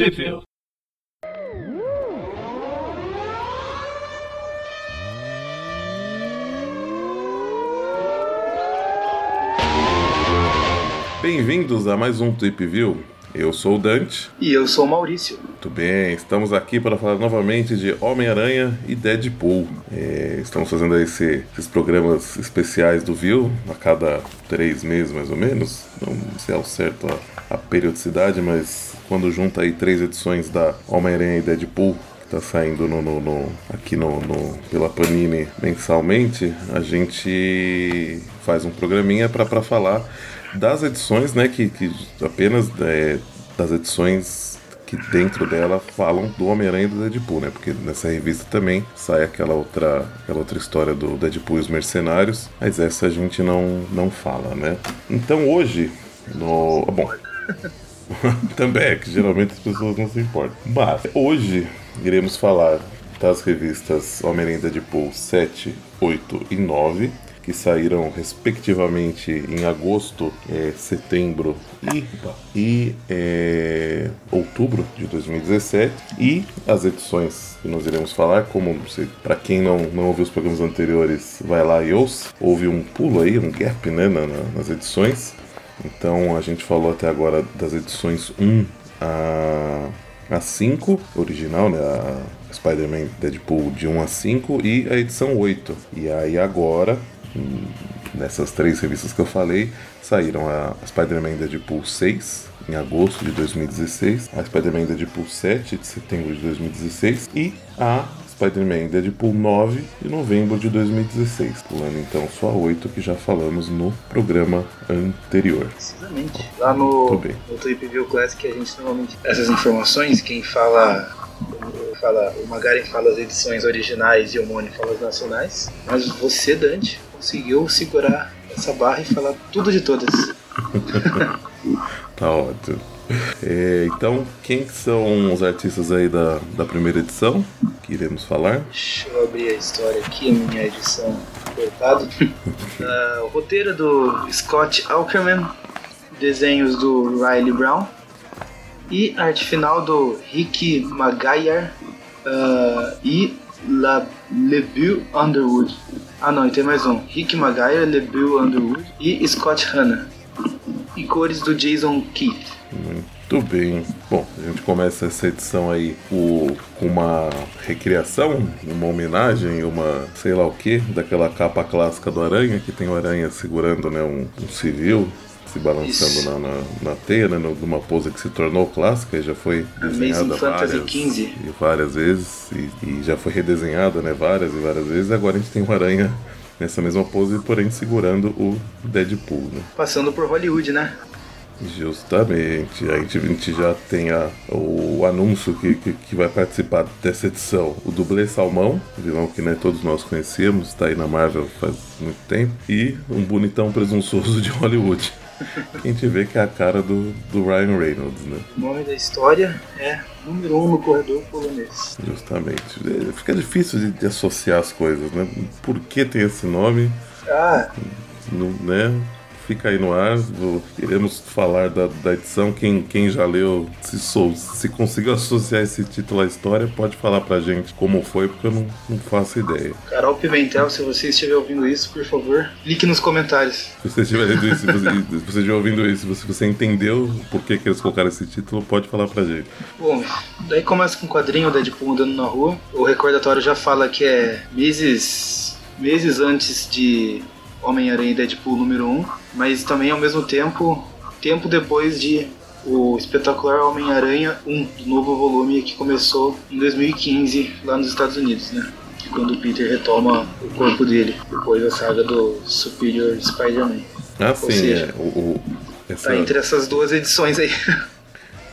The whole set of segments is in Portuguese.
Sheffield. Bem-vindos a mais um Trip View. Eu sou o Dante. E eu sou o Maurício. Muito bem, estamos aqui para falar novamente de Homem-Aranha e Deadpool. É, estamos fazendo esse, esses programas especiais do View a cada três meses mais ou menos. Não sei ao certo a, a periodicidade, mas quando junta aí três edições da Homem-Aranha e Deadpool, que tá saindo no, no, no aqui no, no, pela Panini mensalmente, a gente faz um programinha para falar das edições, né, que, que apenas é, das edições que dentro dela falam do Homem-Aranha e do Deadpool, né? Porque nessa revista também sai aquela outra, aquela outra história do Deadpool e os Mercenários, mas essa a gente não, não fala, né? Então hoje, no. Bom. também é que geralmente as pessoas não se importam. Mas hoje iremos falar das revistas Homem-Aranha e Deadpool 7, 8 e 9 que saíram respectivamente em agosto, é, setembro e, e é, outubro de 2017 e as edições que nós iremos falar, como para quem não, não ouviu os programas anteriores, vai lá e ouça. Houve um pulo aí, um gap né, na, nas edições. Então a gente falou até agora das edições 1 a, a 5, original, né? A Spider-Man Deadpool de 1 a 5 e a edição 8. E aí agora nessas três revistas que eu falei, saíram a Spider-Man Deadpool 6, em agosto de 2016, a Spider-Man Deadpool 7, de setembro de 2016, e a Spider-Man Deadpool 9, de novembro de 2016. Pulando então só a 8 que já falamos no programa anterior. Precisamente. Lá no, no Trip View Classic a gente normalmente essas informações, quem fala fala, o Magaren fala as edições originais e o Moni fala as nacionais. Mas você, Dante, conseguiu segurar essa barra e falar tudo de todas. tá ótimo. É, então, quem são os artistas aí da, da primeira edição que iremos falar? Deixa eu abrir a história aqui, a minha edição cortada. uh, o roteiro do Scott Aukerman, desenhos do Riley Brown e arte final do Rick Maguire uh, e La, LeBeau Underwood. Ah não, e tem mais um. Rick Maguire, LeBeau Underwood e Scott Hanna. E cores do Jason Keith. Muito bem. Bom, a gente começa essa edição aí com uma recriação, uma homenagem, uma sei lá o que, daquela capa clássica do Aranha, que tem o Aranha segurando né, um, um civil se balançando na, na, na, teia, né, numa pose que se tornou clássica e já foi desenhada várias, e várias vezes e, e, já foi redesenhada né, várias e várias vezes. Agora a gente tem uma aranha nessa mesma pose, porém segurando o Deadpool. Né? Passando por Hollywood, né? Justamente, a gente, a gente já tem a, o anúncio que, que, que, vai participar dessa edição. O dublê Salmão, vilão que né, todos nós conhecemos, está aí na Marvel faz muito tempo, e um bonitão presunçoso de Hollywood a gente vê que é a cara do, do Ryan Reynolds, né? O nome da história é número um no corredor polonês. Justamente. É, fica difícil de, de associar as coisas, né? Por que tem esse nome? Ah. No, né? Fica aí no ar. Iremos falar da, da edição. Quem, quem já leu, se, sou, se conseguiu associar esse título à história, pode falar pra gente como foi, porque eu não, não faço ideia. Carol Pimentel, se você estiver ouvindo isso, por favor, clique nos comentários. Se você estiver lendo isso, se você, se você estiver ouvindo isso, se você entendeu por que, que eles colocaram esse título, pode falar pra gente. Bom, daí começa com o quadrinho, Deadpool andando na rua. O recordatório já fala que é meses, meses antes de Homem-Aranha e Deadpool número 1, mas também ao mesmo tempo, tempo depois de o espetacular Homem-Aranha 1, do novo volume que começou em 2015 lá nos Estados Unidos, né? Quando o Peter retoma o corpo dele, depois da saga do Superior Spider-Man. Ah, Ou sim, seja, é. O, o, essa... Tá entre essas duas edições aí.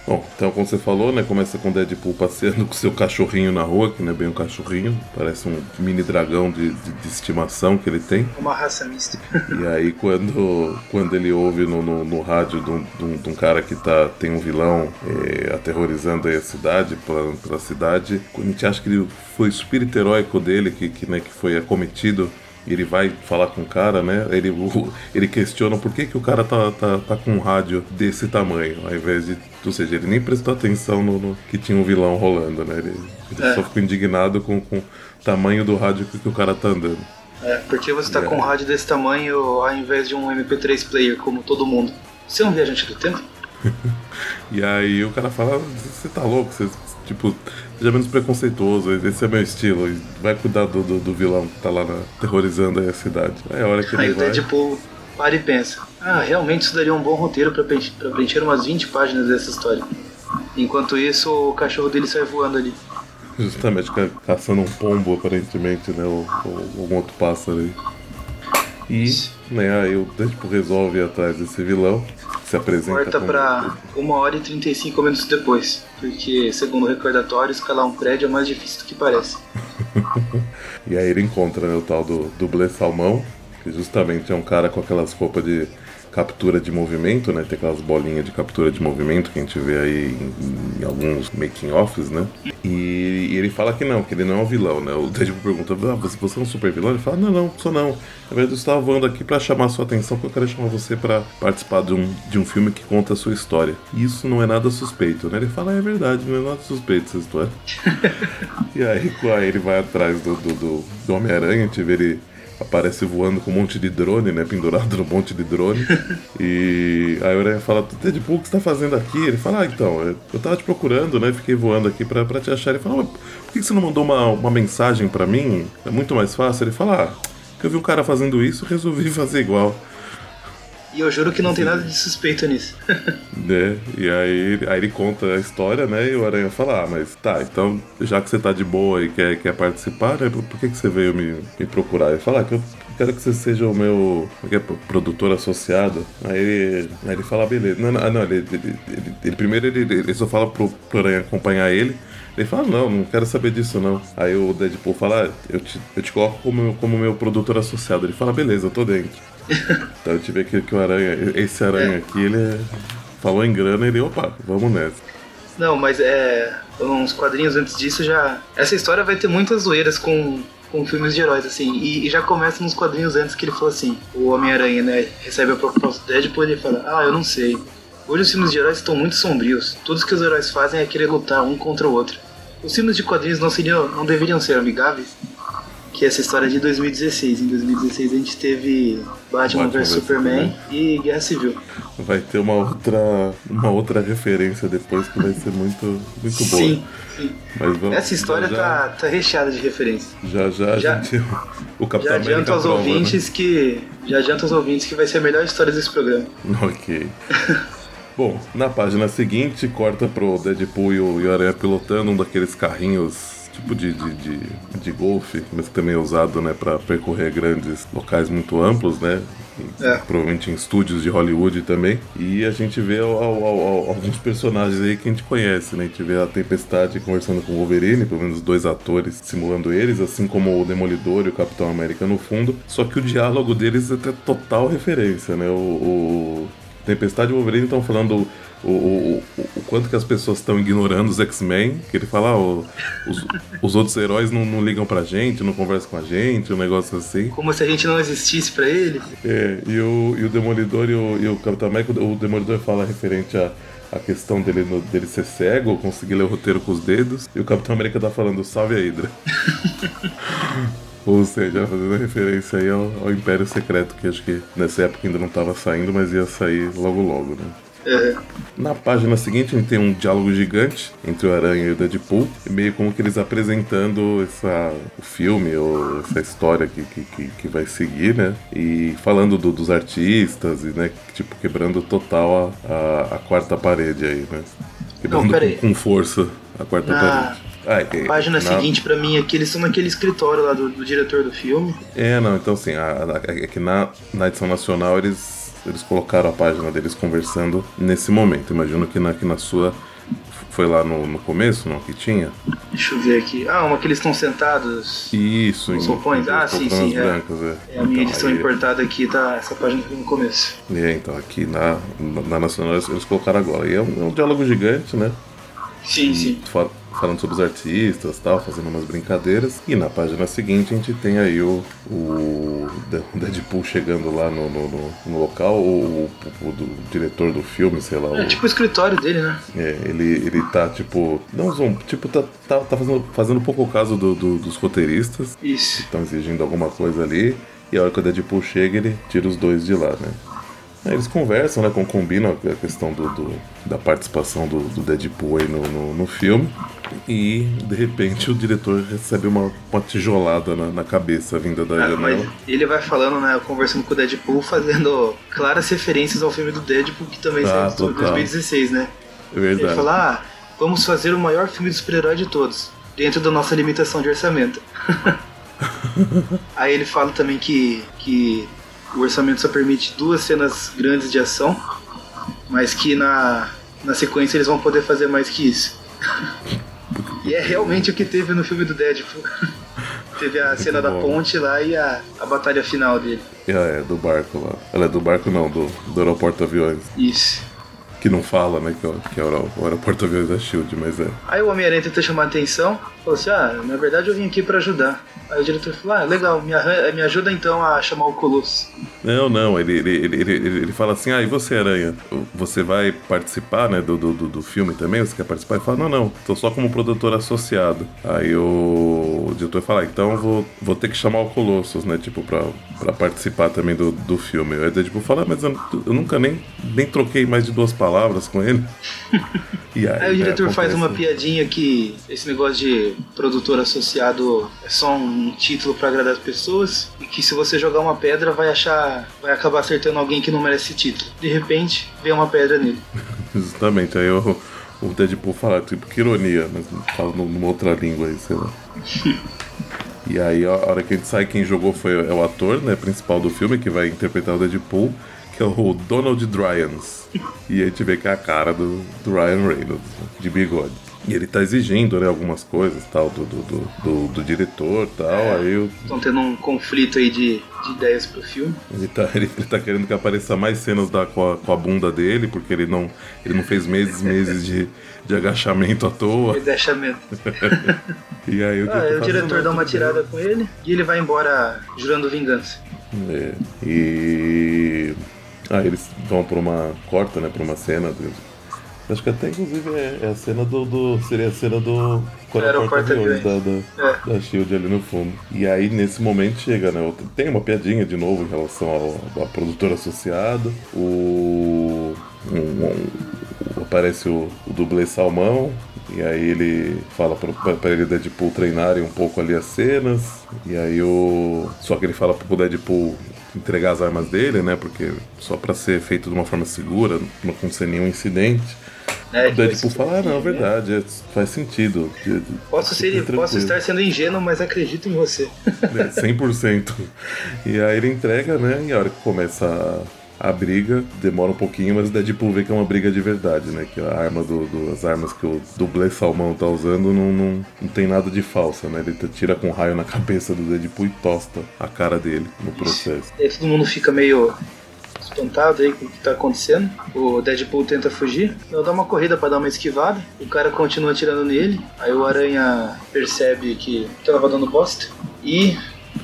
Bom, então como você falou, né? Começa com Deadpool passeando com seu cachorrinho na rua, que não é bem um cachorrinho, parece um mini dragão de, de, de estimação que ele tem. Uma raça mista. E aí quando, quando ele ouve no, no, no rádio de um, de, um, de um, cara que tá, tem um vilão é, aterrorizando a cidade, pela, pela cidade, a gente acha que ele foi o espírito heróico dele, que, que, né, que foi acometido ele vai falar com o cara, né? Ele, ele questiona por que, que o cara tá, tá, tá com um rádio desse tamanho, ao invés de. Ou seja, ele nem prestou atenção no, no que tinha um vilão rolando, né? Ele, ele é. só ficou indignado com, com o tamanho do rádio que, que o cara tá andando. É, porque você tá é. com um rádio desse tamanho ao invés de um MP3 player como todo mundo. Você é um viajante do tempo? e aí o cara fala, você tá louco, você, tipo, seja menos preconceituoso, esse é meu estilo, vai cuidar do, do, do vilão que tá lá na, terrorizando a cidade. Aí a hora que aí ele vai... tipo, para e pensa, ah, realmente isso daria um bom roteiro pra, pra preencher umas 20 páginas dessa história. Enquanto isso, o cachorro dele sai voando ali. Justamente, caçando um pombo, aparentemente, né? Ou, ou algum outro pássaro aí. E, né, aí o Deadpool resolve ir atrás desse vilão se apresenta. Corta pra uma hora e 35 minutos depois. Porque, segundo o recordatório, escalar um prédio é mais difícil do que parece. e aí ele encontra né, o tal do dublê salmão, que justamente é um cara com aquelas roupas de captura de movimento, né? Tem aquelas bolinhas de captura de movimento que a gente vê aí em, em alguns making-offs, né? E, e, ele fala que não, que ele não é um vilão, né? O Deadpool pergunta, ah, você é um super vilão? Ele fala, não, não, sou não. Na verdade, eu estava voando aqui para chamar sua atenção, porque eu quero chamar você para participar de um, de um filme que conta a sua história. E isso não é nada suspeito, né? Ele fala, é verdade, não é nada suspeito essa história. e aí, aí ele vai atrás do, do, do, do Homem-Aranha, a gente vê ele aparece voando com um monte de drone, né? Pendurado no monte de drone. e aí o Aranha fala, Deadpool, o que você tá fazendo aqui? Ele fala, ah, então, eu tava te procurando, né? Fiquei voando aqui pra, pra te achar. Ele fala, por que você não mandou uma, uma mensagem pra mim? É muito mais fácil. Ele fala, ah, eu vi um cara fazendo isso, resolvi fazer igual. E eu juro que não tem nada de suspeito nisso. né? E aí, aí ele conta a história, né? E o Aranha fala, ah, mas tá, então já que você tá de boa e quer, quer participar, né? Por que, que você veio me, me procurar? Ele fala ah, que eu quero que você seja o meu é é, produtor associado. Aí ele, aí ele fala, beleza. Não, não, não ele, ele, ele, ele, primeiro ele, ele só fala pro, pro Aranha acompanhar ele. Ele fala, não, não quero saber disso não. Aí o Deadpool fala, ah, eu te, eu te coloco como, como meu produtor associado. Ele fala, beleza, eu tô dentro. então a gente vê que, que o aranha, esse aranha é. aqui, ele falou em grana ele, opa, vamos nessa. Não, mas é. Uns quadrinhos antes disso já. Essa história vai ter muitas zoeiras com, com filmes de heróis, assim. E, e já começa nos quadrinhos antes que ele falou assim: o Homem-Aranha, né? Recebe a proposta do Deadpool e ele fala: Ah, eu não sei. Hoje os filmes de heróis estão muito sombrios. Tudo que os heróis fazem é querer lutar um contra o outro. Os filmes de quadrinhos não, seriam, não deveriam ser amigáveis? Que é essa história de 2016. Em 2016 a gente teve Batman, vs Superman, e Guerra Civil. Vai ter uma outra, uma outra referência depois que vai ser muito, muito boa. Sim, sim. Mas vamos, essa história já, tá, tá recheada de referências. Já já, já a gente. O Capitão já adianta aos prova, ouvintes né? que. Já adianta aos ouvintes que vai ser a melhor história desse programa. Ok. Bom, na página seguinte, corta pro Deadpool e o Aranha pilotando um daqueles carrinhos tipo de, de, de, de golfe, mas também é usado né, para percorrer grandes locais muito amplos, né? É. Provavelmente em estúdios de Hollywood também. E a gente vê ao, ao, ao, alguns personagens aí que a gente conhece, né? A gente vê a Tempestade conversando com o Wolverine, pelo menos dois atores simulando eles, assim como o Demolidor e o Capitão América no fundo. Só que o diálogo deles é até total referência, né? O, o Tempestade e o Wolverine estão falando o, o, o, quanto que as pessoas estão ignorando os X-Men, que ele fala, ah, os, os, outros heróis não, não, ligam pra gente, não conversam com a gente, um negócio assim. Como se a gente não existisse pra ele. É, e o, e o Demolidor e o, e o Capitão América, o Demolidor fala referente a a questão dele, no, dele ser cego, conseguir ler o roteiro com os dedos, e o Capitão América tá falando salve a Hydra. Ou seja, fazendo referência aí ao, ao, Império Secreto, que acho que nessa época ainda não estava saindo, mas ia sair logo logo, né? É. Na página seguinte a gente tem um diálogo gigante entre o Aranha e o Deadpool, meio como que eles apresentando essa, o filme ou essa história que, que, que vai seguir, né? E falando do, dos artistas e, né, tipo, quebrando total a, a, a quarta parede aí, né? Quebrando Não, com, com, força a quarta parede. Ah, é, página na... seguinte para mim aqui, eles são naquele escritório lá do, do diretor do filme. É, não, então assim, é que na, na edição nacional eles eles colocaram a página deles conversando nesse momento. Imagino que na, que na sua foi lá no, no começo, não? Que tinha? Deixa eu ver aqui. Ah, uma que eles estão sentados. Isso, em roupões. Ah, sim, sim. É. Brancas, é. é. a minha então, edição aí... importada aqui, tá. Essa página aqui no começo. É, então aqui na, na Nacional eles colocaram agora. E é um, é um diálogo gigante, né? Sim, sim. Falando sobre os artistas tal, fazendo umas brincadeiras. E na página seguinte a gente tem aí o, o Deadpool chegando lá no, no, no, no local, o, o, o, diretor do filme, sei lá. É tipo o escritório dele, né? É, ele, ele tá tipo. Não, tipo, tá, tá, tá fazendo, fazendo pouco caso do, do, dos roteiristas. Isso. Estão exigindo alguma coisa ali. E a hora que o Deadpool chega, ele tira os dois de lá, né? Aí eles conversam, né? Combinam a questão do, do da participação do, do Deadpool aí no, no, no, filme. E de repente o diretor recebe uma, uma tijolada na, na cabeça vinda da ah, janela. ele vai falando, né? Conversando com o Deadpool, fazendo claras referências ao filme do Deadpool, que também ah, saiu em 2016, né? É verdade. Ele fala, ah, vamos fazer o maior filme de super-herói de todos, dentro da nossa limitação de orçamento. Aí ele fala também que, que o orçamento só permite duas cenas grandes de ação, mas que na, na sequência eles vão poder fazer mais que isso. e é realmente o que teve no filme do Deadpool. teve a cena da ponte lá e a, a batalha final dele. Ah, é, do barco lá. Ela é do barco não, do, do aeroporto aviões. Isso. Que não fala, né, que, é que é o aeroporto aviões da SHIELD, mas é. Aí o Homem-Aranha tenta chamar a atenção, falou assim, ah, na verdade eu vim aqui para ajudar. Aí o diretor falou: Ah, legal, me, me ajuda então a chamar o Colosso. Não, não, ele, ele, ele, ele, fala assim: Ah, e você, Aranha? Você vai participar né, do, do, do filme também? Você quer participar? Ele fala: Não, não, tô só como produtor associado. Aí o, o diretor fala: ah, Então vou, vou ter que chamar o Colossus, né? Tipo, pra, pra participar também do, do filme. Aí ele tipo, fala: ah, Mas eu, eu, nunca nem, nem troquei mais de duas palavras com ele. e aí, aí o diretor faz uma piadinha que esse negócio de produtor associado é só um título para agradar as pessoas e que se você jogar uma pedra vai achar, vai acabar acertando alguém que não merece título. De repente, vem uma pedra nele. Justamente, aí o, o Deadpool fala, tipo, que ironia, mas fala numa outra língua aí, sei lá. e aí, a hora que a gente sai, quem jogou foi é o ator, né, principal do filme, que vai interpretar o Deadpool, que é o Donald Dryans. E a gente vê que é a cara do, do Ryan Reynolds, de bigode. E ele tá exigindo, né, algumas coisas, tal, do, do, do, do, do diretor tal, é, aí Estão tendo um conflito aí de, de ideias pro filme. Ele tá, ele, ele tá querendo que apareça mais cenas da, com, a, com a bunda dele, porque ele não, ele não fez meses meses de, de agachamento à toa. Agachamento. e aí o, ah, o diretor dá uma tirada com ele e ele vai embora jurando vingança. É, e... Ah, eles vão pra uma... corta, né, pra uma cena Acho que até inclusive é, é a cena do, do, Seria a cena do aeroporto aviões da, da, é. da Shield ali no fundo. E aí nesse momento chega, né? Tem uma piadinha de novo em relação ao, ao produtor associado. O. Um, um, aparece o, o dublê Salmão, e aí ele fala para ele Deadpool treinarem um pouco ali as cenas. E aí o. Só que ele fala pro Deadpool entregar as armas dele, né? Porque só para ser feito de uma forma segura, não acontecer nenhum incidente. É, Daí, tipo, falar, ah, não, é verdade, é, faz sentido. Posso, ser, posso estar sendo ingênuo, mas acredito em você. É, 100%. E aí ele entrega, né? E a hora que começa a, a briga, demora um pouquinho, mas o Deadpool vê que é uma briga de verdade, né? Que a arma do, do as armas que o dublê Salmão tá usando não, não, não tem nada de falsa, né? Ele tira com um raio na cabeça do Deadpool e tosta a cara dele no processo. E aí todo mundo fica meio espantado aí com o que tá acontecendo. O Deadpool tenta fugir. Eu dou uma corrida para dar uma esquivada. O cara continua atirando nele. Aí o Aranha percebe que tava dando bosta. E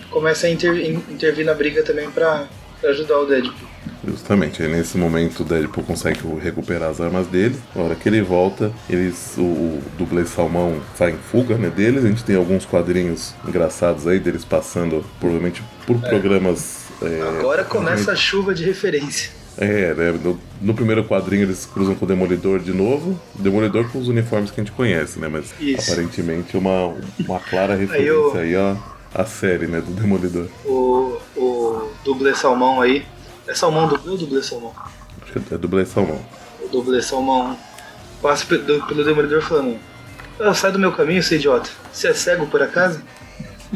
começa a inter intervir na briga também para ajudar o Deadpool. Justamente, aí nesse momento o Deadpool consegue recuperar as armas dele. Na hora que ele volta, eles, o, o dublê Salmão sai em fuga né, deles. A gente tem alguns quadrinhos engraçados aí deles passando, provavelmente por é. programas é, Agora começa a chuva de referência. É, né? No, no, primeiro quadrinho eles cruzam com o Demolidor de novo. Demolidor com os uniformes que a gente conhece, né? Mas Isso. aparentemente uma, uma clara referência aí, o... aí a, a série, né? Do Demolidor. O, o dublê salmão aí. É salmão dublê ou dublê salmão? Acho que é dublê salmão. O dublê salmão passa pelo, pelo Demolidor falando: ah, Sai do meu caminho, seu idiota. Você é cego por acaso?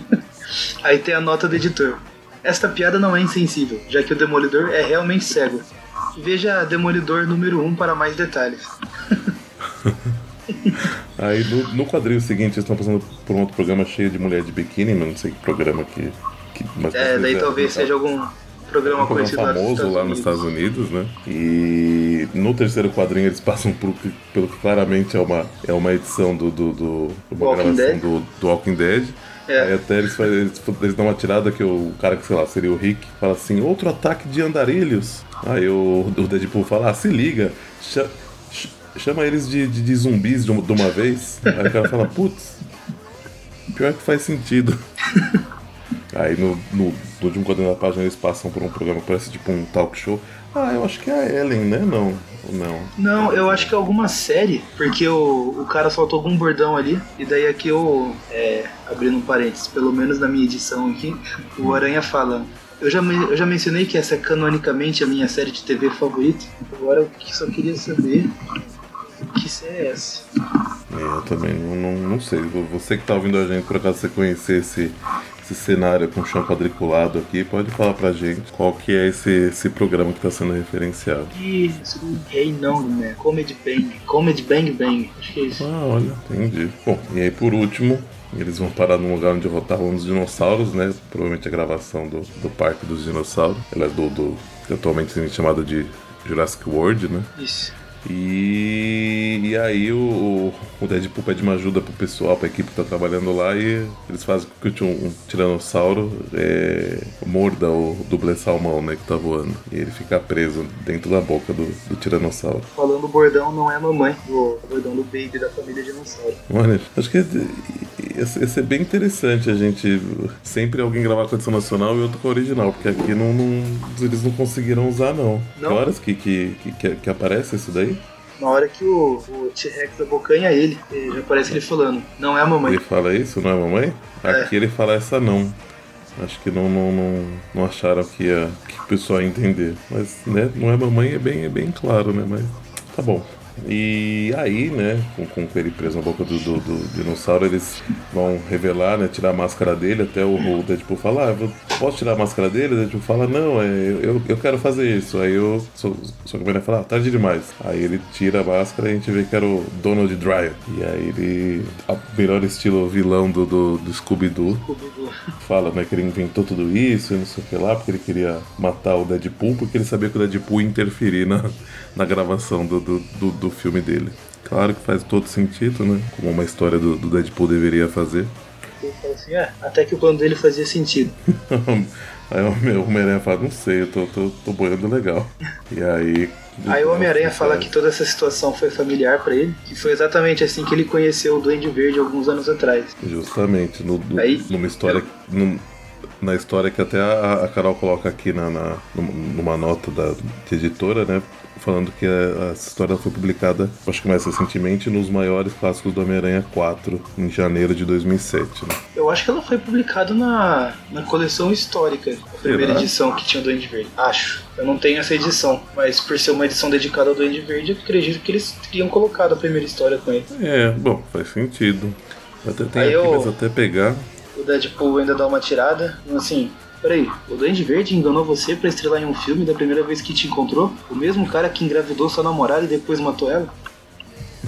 aí tem a nota do editor. Esta piada não é insensível, já que o Demolidor é realmente cego. Veja Demolidor número 1 um para mais detalhes. Aí no, no, quadrinho seguinte eles estão passando por um outro programa cheio de mulher de biquíni, mas não sei que programa que. que é, daí talvez seja algum, programa, um programa conhecido lá dos famoso lá nos Unidos. Estados Unidos, né? E no terceiro quadrinho eles passam por, pelo que claramente é uma, é uma edição do, do, do uma Walking gravação Dead. do, do Walking Dead. É. Aí até eles, eles, eles dão uma tirada que o cara que, sei lá, seria o Rick, fala assim, outro ataque de andarilhos. Aí o, o Deadpool fala, ah, se liga, cha- ch- chama eles de, de, de zumbis de uma, de uma vez. Aí o cara fala, putz, pior que faz sentido. Aí no, no, no último quadrinho da página eles passam por um programa que parece tipo um talk show. Ah, eu acho que é a Ellen, né? Não, ou não. Não, eu acho que é alguma série, porque o, o cara soltou algum bordão ali, e daí aqui eu, é, abrindo um parênteses, pelo menos na minha edição aqui, o Aranha fala. Eu já, eu já mencionei que essa é canonicamente a minha série de TV favorita. Agora eu só queria saber que série é essa. É, eu também não, não, não sei. Você que tá ouvindo a gente, por acaso você conhecer esse, cenário com chão quadriculado aqui, pode falar pra gente qual que é esse, esse programa que tá sendo referenciado. Isso, Rei não, né? Comedy Bang. Comedy Bang Bang. Acho que é isso. Ah, olha, entendi. Bom, e aí por último, eles vão parar num lugar onde rotavam os dinossauros, né? Provavelmente a gravação do, do Parque dos Dinossauros. Ela é do, do atualmente chamada de Jurassic World, né? Isso. E, e aí o, o Deadpool pede uma ajuda pro pessoal, pra equipe que tá trabalhando lá e eles fazem com que um, um tiranossauro é, morda o dublê salmão, né, que tá voando. E ele fica preso dentro da boca do, do tiranossauro. Falando o bordão não é mamãe, o bordão do baby da família dinossauro. Olha, acho que ia ser bem interessante a gente sempre alguém gravar com a edição nacional e outro com a original, porque aqui não, não- eles não conseguiram usar não. Não? Que horas que, que, que, que aparece isso daí? Na hora que o, o T-Rex abocanha ele, ele já parece ele falando, não é a mamãe. Ele fala isso, não é mamãe? Aqui ele fala essa não. Acho que não, não, não, não acharam que, ia, que o pessoal ia entender. Mas, né, não é mamãe, é bem, é bem claro, né? Mas tá bom. E aí, né, com, com ele preso na boca do, do, do dinossauro, eles vão revelar, né, tirar a máscara dele, até o, o Deadpool fala, ah, posso tirar a máscara dele? O Deadpool fala, não, é, eu, eu quero fazer isso. Aí eu, só, só que o fala, ah, tarde demais. Aí ele tira a máscara e a gente vê que era o Donald Dreyer. E aí ele, a melhor estilo vilão do, do, do Scooby-Doo, Scooby-Doo. fala né, que ele inventou tudo isso e não sei o que lá, porque ele queria matar o Deadpool, porque ele sabia que o Deadpool ia interferir na, na gravação do, do, do, do filme dele. Claro que faz todo sentido, né? Como uma história do, do Deadpool deveria fazer. Ele fala assim, é, até que o plano dele fazia sentido. aí o Homem- o Homem-Aranha fala, não sei, eu tô, tô, tô boiando legal. E aí. Aí o Homem-Aranha fala que toda essa situação foi familiar pra ele, que foi exatamente assim que ele conheceu o Duende Verde alguns anos atrás. Justamente, no, no- Aí- numa história. num- na história que até a, a Carol coloca aqui na, na- numa nota da editora, né? Falando que a- essa história foi publicada, acho que mais recentemente, nos maiores clássicos do Homem-Aranha 4, em janeiro de 2007. Né? Eu acho que ela foi publicada na, na coleção histórica, a primeira Será? edição que tinha o Duende Verde. Acho. Eu não tenho essa edição, mas por ser uma edição dedicada ao Duende Verde, eu acredito que eles teriam colocado a primeira história com ele. É, bom, faz sentido. Até tem Aí aqui, eu- mas até pegar. O Deadpool ainda dá uma tirada, assim. Peraí, o Duende Verde enganou você pra estrelar em um filme da primeira vez que te encontrou? O mesmo cara que engravidou sua namorada e depois matou ela?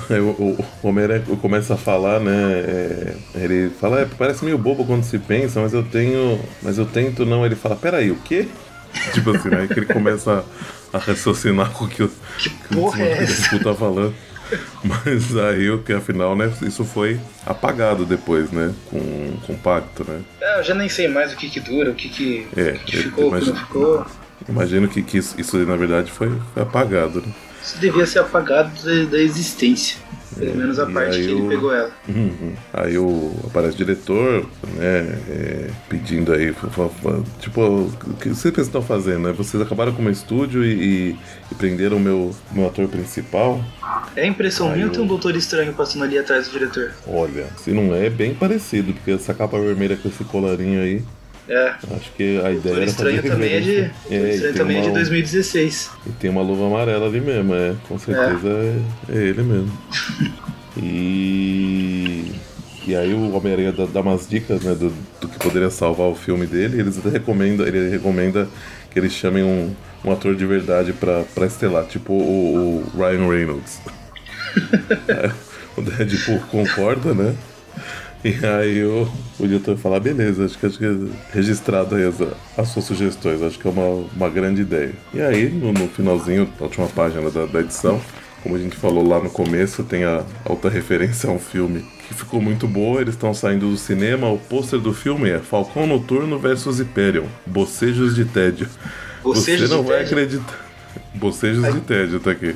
Aí o, o, o Homem-Aranha começa a falar, né? é, ele fala, é, parece meio bobo quando se pensa, mas eu tenho. Mas eu tento não. Ele fala, peraí, o quê? Tipo assim, né? Que ele começa a, a raciocinar com o que o, Que que o porra é? Deadpool tá falando. Mas aí, o que afinal, né? Isso foi apagado depois, né? Com, com o pacto, né? É, eu já nem sei mais o que que dura, o que que, É, o que que ficou, o que imagino. não ficou. Imagino que, que isso, isso na verdade, foi, foi apagado, né? Isso devia ser apagado da, da existência. Pelo menos a e parte que ele o- pegou ela. Uhum. Aí o, aparece o diretor, né, é, pedindo aí, tipo, o que vocês estão fazendo, né? Vocês acabaram com o meu estúdio e, e, e prenderam o meu, meu ator principal. É impressão Aí minha ou eu- tem um doutor estranho passando ali atrás do diretor? Olha, se não é, é bem parecido, porque essa capa vermelha com esse colarinho aí, É. acho que a ideia Doutor era Estranho também é de. É, Estranho também é de uma- 2016. E tem uma luva amarela ali mesmo, é. Com certeza é, é ele mesmo. E. E aí o Homem-Aranha dá, dá umas dicas, né, do, do que poderia salvar o filme dele. Eles até recomendam, ele recomenda que eles chamem um, um ator de verdade pra, pra estelar, tipo o, o Ryan Reynolds. O Deadpool concorda, né? E aí o, o diretor fala, beleza, acho que, acho que é registrado aí as, as suas sugestões, acho que é uma, uma grande ideia. E aí, no, no finalzinho, na última página da, da edição, como a gente falou lá no começo, tem a alta referência a um filme que ficou muito boa. Eles estão saindo do cinema. O pôster do filme é Falcão Noturno versus Hyperion Bocejos de Tédio. Bocejos Você não vai tédio? acreditar. Bocejos de Tédio tá aqui.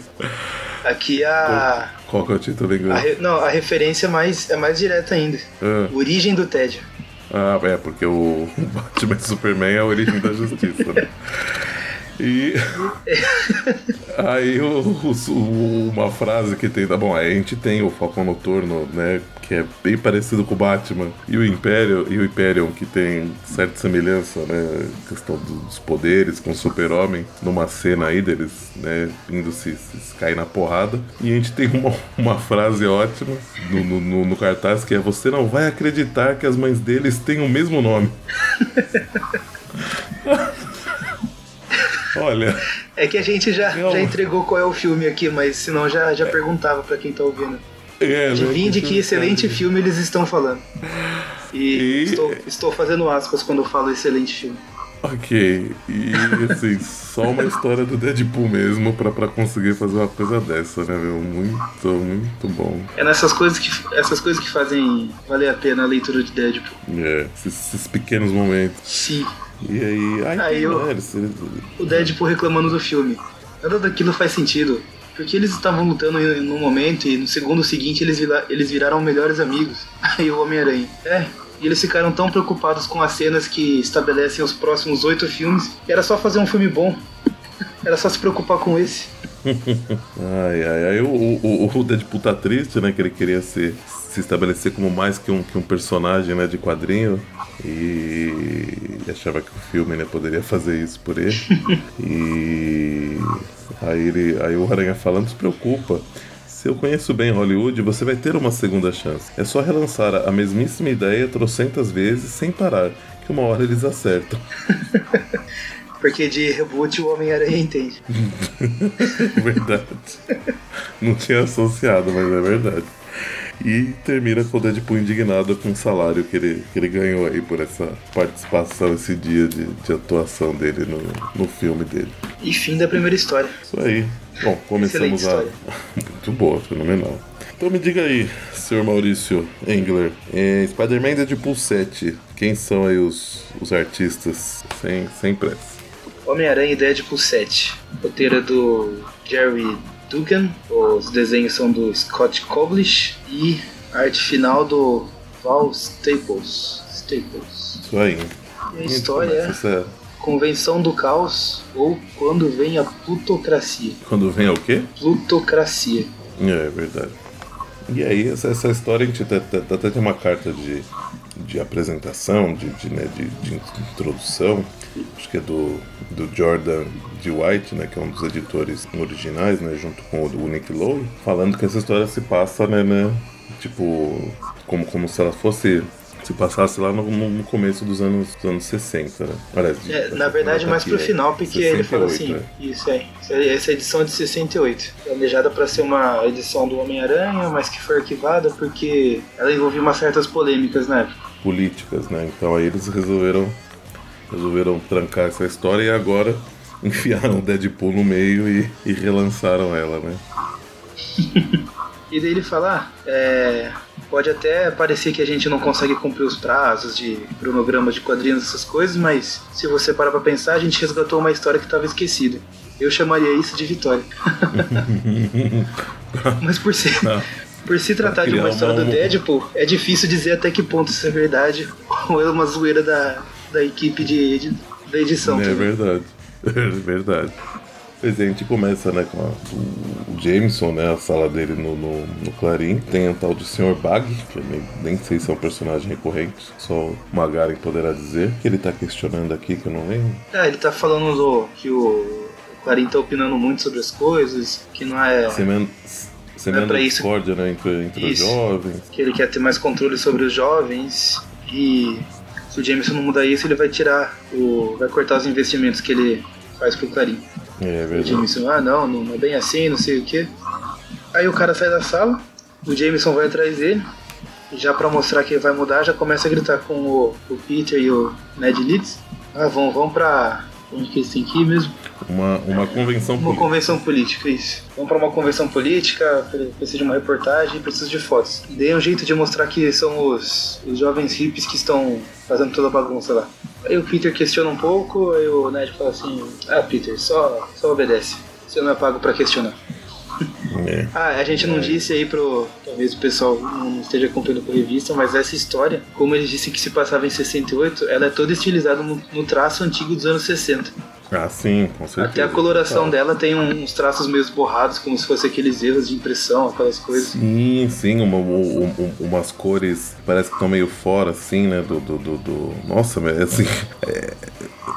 Aqui a. Qual que é o título em a inglês? re- não, a referência é mais, é mais direta ainda. Ah. Origem do tédio. Ah, é, porque o Batman e Superman é a origem da justiça, né? E aí o, o- uma frase que tem, tá bom, a gente tem o Falcão Noturno, né, que é bem parecido com o Batman, e o Império, e o Hyperion que tem certa semelhança, né, questão dos poderes com o Super-Homem, numa cena aí deles, né, indo se, se, cair na porrada. E a gente tem uma, uma frase ótima no, no, no- no cartaz que é você não vai acreditar que as mães deles têm o mesmo nome. Olha, É que a gente já, Não. já entregou qual é o filme aqui, mas senão já, já perguntava pra quem tá ouvindo. é, né, Adivinhe de que excelente filme eles estão falando. E, E- Estou, estou fazendo aspas quando eu falo excelente filme. Ok, e assim, só uma história do Deadpool mesmo pra, pra conseguir fazer uma coisa dessa, né, meu? Muito, muito bom. É nessas coisas que, essas coisas que fazem valer a pena a leitura de Deadpool. É, esses, esses pequenos momentos. Sim, E aí, ai, Aí eles- eles- o Deadpool reclamando do filme. Nada daquilo faz sentido. Porque eles estavam lutando num momento e no segundo seguinte eles, vira- eles viraram melhores amigos. Aí o Homem-Aranha. É, e eles ficaram tão preocupados com as cenas que estabelecem os próximos oito filmes. que Era só fazer um filme bom. Era só se preocupar com esse. Ai, ai, ai. O, o, o Deadpool tá triste, né? Que ele queria se, se estabelecer como mais que um, que um personagem né, de quadrinho. E achava que o filme né, poderia fazer isso por ele. e aí, ele, aí o Aranha fala, não se preocupa. Se eu conheço bem Hollywood, você vai ter uma segunda chance. É só relançar a mesmíssima ideia trocentas vezes sem parar, que uma hora eles acertam. Porque de reboot o Homem-Aranha entende. Verdade. Não tinha associado, mas é verdade. E termina com o Deadpool indignado com o salário que ele, que ele ganhou aí por essa participação, esse dia de, de atuação dele no, no filme dele. E fim da primeira história. Isso aí. Bom, começamos a. Muito boa, fenomenal. Então me diga aí, senhor Maurício Engler, é, Spider-Man Deadpool 7, quem são aí os, os artistas? Sem, sem pressa. Homem-Aranha e Deadpool 7. Roteiro é do Jerry Dugan. Os desenhos são do Scott Koblish. E a arte final do Val Staples. Staples. Isso aí. E a história é Essa- Convenção do Caos ou Quando Vem a Plutocracia. Quando vem o quê? Plutocracia. É verdade. E aí, essa, essa história, a gente até, até- até tem uma carta de, de apresentação, de, de, né, de, de introdução, acho que é do, do Jordan de White, né, que é um dos editores originais, né, junto com o, do Nick Lowe, falando que essa história se passa, né, né tipo, como, como se ela fosse se passasse lá no, no- começo dos anos, dos anos 60, né? Aliás, É, na verdade, tá mais pro é final, porque ele fala 68, assim: é. Isso aí. Essa edição é de 68. Planejada para ser uma edição do Homem-Aranha, mas que foi arquivada porque ela envolvia umas certas polêmicas na época. políticas, né? Então aí eles resolveram resolveram trancar essa história e agora enfiaram o Deadpool no meio e, e relançaram ela, né? E daí ele fala: ah, é, pode até parecer que a gente não consegue cumprir os prazos de cronograma de quadrinhos, essas coisas, mas se você parar pra pensar, a gente resgatou uma história que estava esquecida. Eu chamaria isso de vitória. mas por ser. Por se tratar de uma história do Deadpool, é difícil dizer até que ponto isso é verdade ou é uma zoeira da, da equipe de, de- da edição. É também. verdade. É verdade. Pois é, a gente começa né, com a- o, Jameson, né? A sala dele no, no, no Clarim. Tem o tal de Sr. Bag, que eu nem, nem sei se é um personagem recorrente, só o Magaren poderá dizer. Que ele tá questionando aqui, que eu não lembro. Ah, ele tá falando do, que o Clarim tá opinando muito sobre as coisas, que não é. Semen, de isso- discórdia né, entre, entre os Isso. jovens. que ele quer ter mais controle sobre os jovens e se o Jameson não mudar isso, ele vai tirar o. vai cortar os investimentos que ele faz pro Clarim. É O verdade. Jameson, ah não, não é bem assim, não sei o que. Aí o cara sai da sala, o Jameson vai atrás dele, já para mostrar que ele vai mudar, já começa a gritar com o, o Peter e o Ned Leeds. Ah, vão, vão pra. Onde que eles têm que ir mesmo? Uma, uma convenção Uma política. convenção política, isso. Vamos pra uma convenção política, precisa de uma reportagem, precisa de fotos. Dei um jeito de mostrar que são os, os jovens hippies que estão fazendo toda a bagunça lá. Aí o Peter questiona um pouco, aí o Ned fala assim: Ah, Peter, só, só obedece. Você não é pago pra questionar. É. Ah, a gente não disse aí pro. Talvez o pessoal não esteja acompanhando por revista, mas essa história, como eles disse que se passava em 68, ela é toda estilizada no, no traço antigo dos anos 60. Ah, sim, com certeza. Até a coloração Tá. dela tem uns traços meio borrados, como se fosse aqueles erros de impressão, aquelas coisas. Sim, sim, uma- um- um- umas cores parece que estão meio fora, assim, né? Do. do, do- do- Nossa, mas assim. é,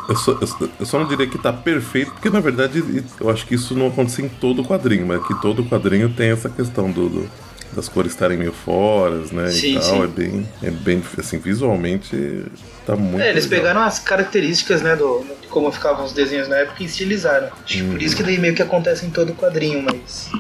eu, só, eu só- não diria que tá perfeito, porque na verdade eu acho que isso não acontece em todo quadrinho, mas que todo quadrinho tem essa questão do. do- das cores estarem meio fora, né? Sim, e tal. sim. É bem. É bem. Assim, visualmente tá muito. É, eles legal. pegaram as características, né, do, de como ficavam os desenhos na época e estilizaram. Acho que por isso que daí meio que acontece em todo o quadrinho, mas.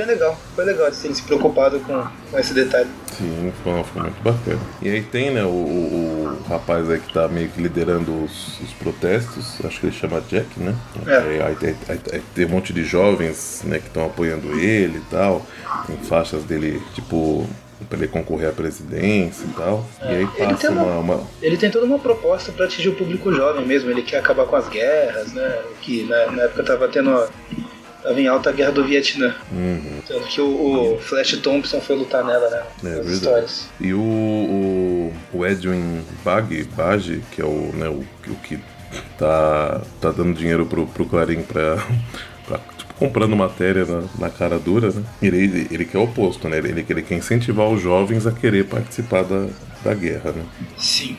Bem legal. Foi legal de terem se preocupado com, com esse detalhe. Sim, foi, foi muito bacana. E aí tem, né, o, o- o rapaz aí que tá meio que liderando os, os protestos, acho que ele chama Jack, né? É. Aí, aí tem- aí- aí tem um monte de jovens, né, que estão apoiando ele e tal. Tem faixas dele, tipo, pra ele concorrer à presidência e tal. E aí Ele passa tem uma- uma, uma- Ele tem toda uma proposta para atingir o público jovem mesmo. Ele quer acabar com as guerras, né? Que na, na época tava tendo a, tava em alta a guerra do Vietnã. Uhum. Tanto que o, o Flash Thompson foi lutar nela, né? É verdade. histórias. E o, o, o Edwin Bag, Bage, que é o, né, o, o que tá, tá dando dinheiro pro, pro Clarim pra, pra, tipo, comprando matéria na, na cara dura, né? Ele, ele quer o oposto, né? Ele, ele quer incentivar os jovens a querer participar da, da guerra, né? Sim.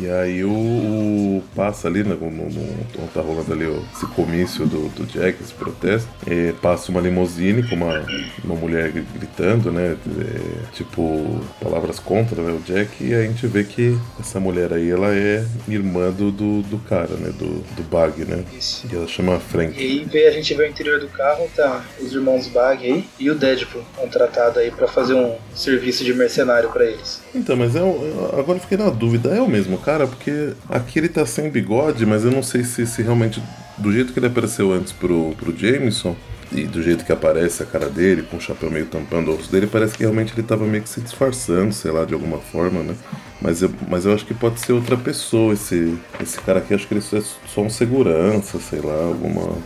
E aí o, o- passa ali, né, no, no, no- tá rolando ali o- esse comício do, do Jack, esse protesto, é, passa uma limusine com uma, uma mulher gri- gritando, né, é, tipo, palavras contra né, o Jack, e a gente vê que essa mulher aí, ela é irmã do, do, do cara, né, do, do Bag, né, Isso. e ela chama Frank. E aí vê, a gente vê o interior do carro, tá os irmãos Bag aí e o Deadpool contratado aí pra fazer um serviço de mercenário pra eles. Então, mas é agora eu fiquei na dúvida, é o mesmo cara? Porque aqui ele tá sem bigode, mas eu não sei se, se realmente, do jeito que ele apareceu antes pro, pro Jameson, e do jeito que aparece a cara dele, com o chapéu meio tampando o rosto dele, parece que realmente ele tava meio que se disfarçando, sei lá, de alguma forma, né? Mas eu, mas eu acho que pode ser outra pessoa, esse, esse cara aqui, acho que ele é só um segurança, sei lá, alguma,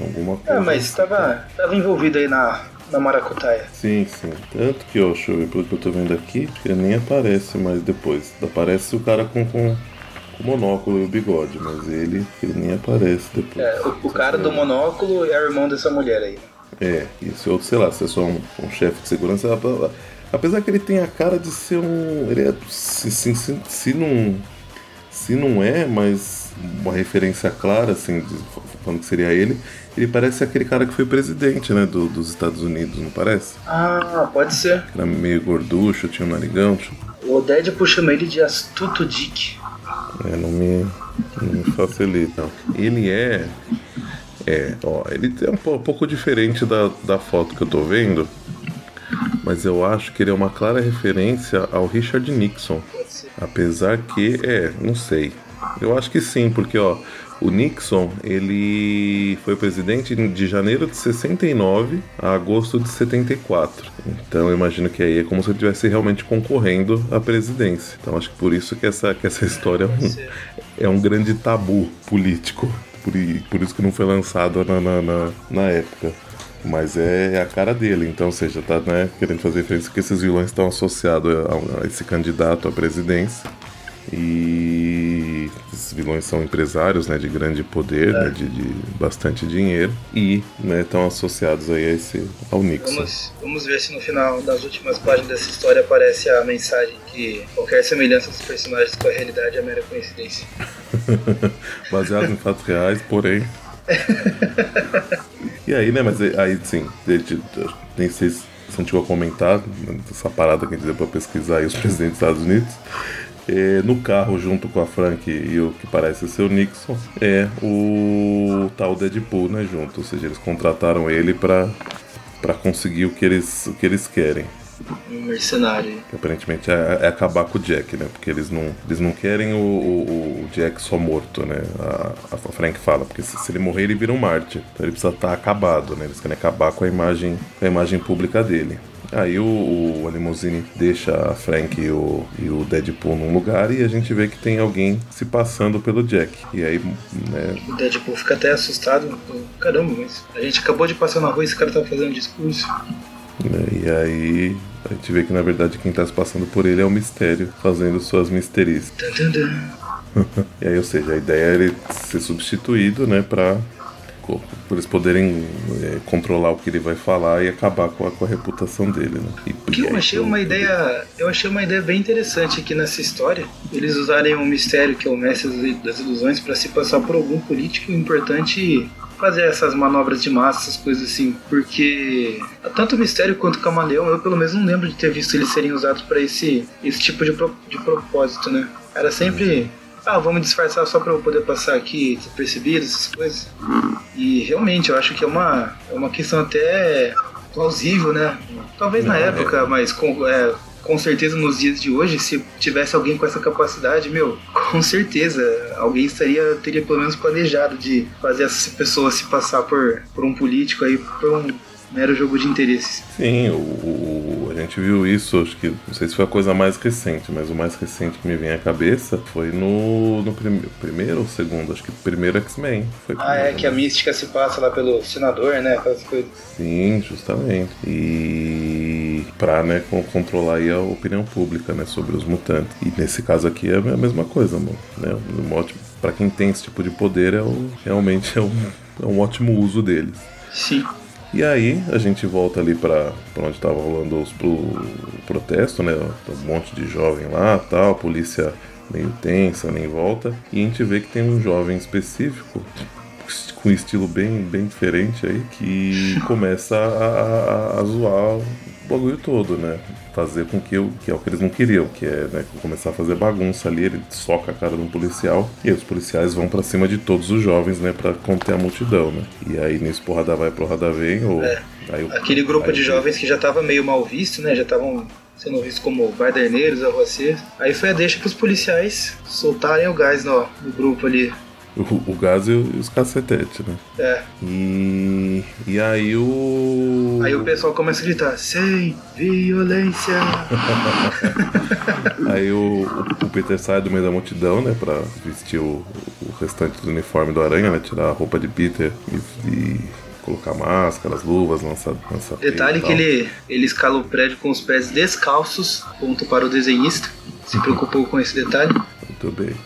alguma coisa. Ah, mas tava, tava envolvido aí na, na maracutaia. Sim, sim. Tanto que, ó, deixa eu ver pelo que eu tô vendo aqui, ele nem aparece mais depois. Aparece o cara com, com, com o monóculo e o bigode, mas ele, ele nem aparece depois. É, o, o cara do monóculo é o irmão dessa mulher aí. É, e esse outro, sei lá, se é só um, um chefe de segurança. ap- Apesar que ele tem a cara de ser um. Ele é. Se, se, se, se não. Se não é, mas uma referência clara, assim, de- falando que seria ele, ele parece aquele cara que foi presidente, né, do- dos Estados Unidos, não parece? Ah, pode ser. Era meio gorducho, tinha um narigão. O Deadpool chama ele de Astuto Dick. É, não me, não me facilita. Ele é. É, ó, ele é um po- pouco diferente da, da foto que eu tô vendo, mas eu acho que ele é uma clara referência ao Richard Nixon. Pode ser. Apesar que, é, não sei. Eu acho que sim, porque ó, o Nixon, ele foi presidente de janeiro de 69 a agosto de 74. Então eu imagino que aí é como se ele estivesse realmente concorrendo à presidência. Então acho que por isso que essa, que essa história é um, é um grande tabu político. Por, por isso que não foi lançado na, na, na, na época. Mas é a cara dele, então, ou seja, tá né, querendo fazer referência que esses vilões estão associados a, a esse candidato à presidência. E esses vilões são empresários né, de grande poder, né, de, de bastante dinheiro, e né, estão associados aí a esse, ao Nixon. Vamos, vamos ver se no final das últimas páginas dessa história aparece a mensagem que qualquer semelhança dos personagens com a realidade é mera coincidência. Baseado em fatos reais, porém. e aí, né, mas aí sim, nem sei se você não chegou a comentar né, essa parada que a gente deu pra pesquisar aí os presidentes dos Estados Unidos. É, no carro, junto com a Frank e o que parece ser o Nixon, é o tal Deadpool, né, junto. Ou seja, eles contrataram ele pra, para conseguir o que eles, o que eles querem. Um mercenário. Que aparentemente é, é, acabar com o Jack, né? Porque eles não, eles não querem o, o, o Jack só morto, né? A, a Frank fala, porque se, se, ele morrer ele vira um Marte. Então ele precisa estar tá acabado, né? Eles querem acabar com a imagem, com a imagem pública dele. Aí o, o deixa a Frank e o, e o Deadpool num lugar e a gente vê que tem alguém se passando pelo Jack. E aí, né... O Deadpool fica até assustado. Caramba, mas a gente acabou de passar na rua e esse cara tá fazendo um discurso. Né? E aí a gente vê que na verdade quem tá se passando por ele é o mistério, fazendo suas misterias. e aí, ou seja, a ideia é ele ser substituído, né, pra por eles poderem é, controlar o que ele vai falar e acabar com a, com a reputação dele, né? E, que eu achei uma ideia, eu achei uma ideia bem interessante aqui nessa história. Eles usarem um mistério que é o mestre das ilusões para se passar por algum político importante fazer essas manobras de massa, essas coisas assim, porque tanto o Mistério quanto o Camaleão, eu pelo menos não lembro de ter visto eles serem usados para esse, esse tipo de, pro, de propósito, né? Era sempre, ah, vamos disfarçar só para eu poder passar aqui despercebido, essas coisas. E realmente, eu acho que é uma, é uma questão até plausível, né? Talvez não, na época, é... mas com, é, com certeza nos dias de hoje, se tivesse alguém com essa capacidade, meu, com certeza alguém estaria teria pelo menos planejado de fazer essa pessoa se passar por, por um político aí, por um mero jogo de interesses. Sim, o, o, a gente viu isso, acho que não sei se foi a coisa mais recente, mas o mais recente que me vem à cabeça foi no, no prim, primeiro ou segundo, acho que primeiro X-Men. Ah, é, que a mística se passa lá pelo senador, né? Aquelas coisas. Sim, justamente. E pra né, controlar a opinião pública né, sobre os mutantes. E nesse caso aqui é a mesma coisa, mano. Né? Para quem tem esse tipo de poder, é o, realmente é um, é um ótimo uso deles. Sim. E aí a gente volta ali para onde estava rolando os, o protesto, né? Um monte de jovem lá, tal, polícia meio tensa, nem volta. E a gente vê que tem um jovem específico com um estilo bem, bem diferente aí que começa a, a, a zoar bagulho todo, né? fazer com que, eu, que é o que eles não queriam, que é né, começar a fazer bagunça ali, ele soca a cara de um policial, e os policiais vão para cima de todos os jovens, né, para conter a multidão, né? E aí nisso porrada vai, porrada vem, ou... É. Aquele grupo de jovens que já tava meio mal visto, né, já estavam sendo vistos como baderneiros, arruaceiros. Aí foi a deixa pros policiais soltarem o gás no, no grupo ali. O, o gás e os cacetetes, né? É. E, e aí o. Aí o pessoal começa a gritar: sem violência! aí o, o, Peter sai do meio da multidão, né? Pra vestir o, o restante do uniforme do Aranha, né? Tirar a roupa de Peter e, e colocar máscaras, luvas, lança, lança Detalhe que ele, ele escala o prédio com os pés descalços, ponto para o desenhista. Se preocupou com esse detalhe. Muito bem.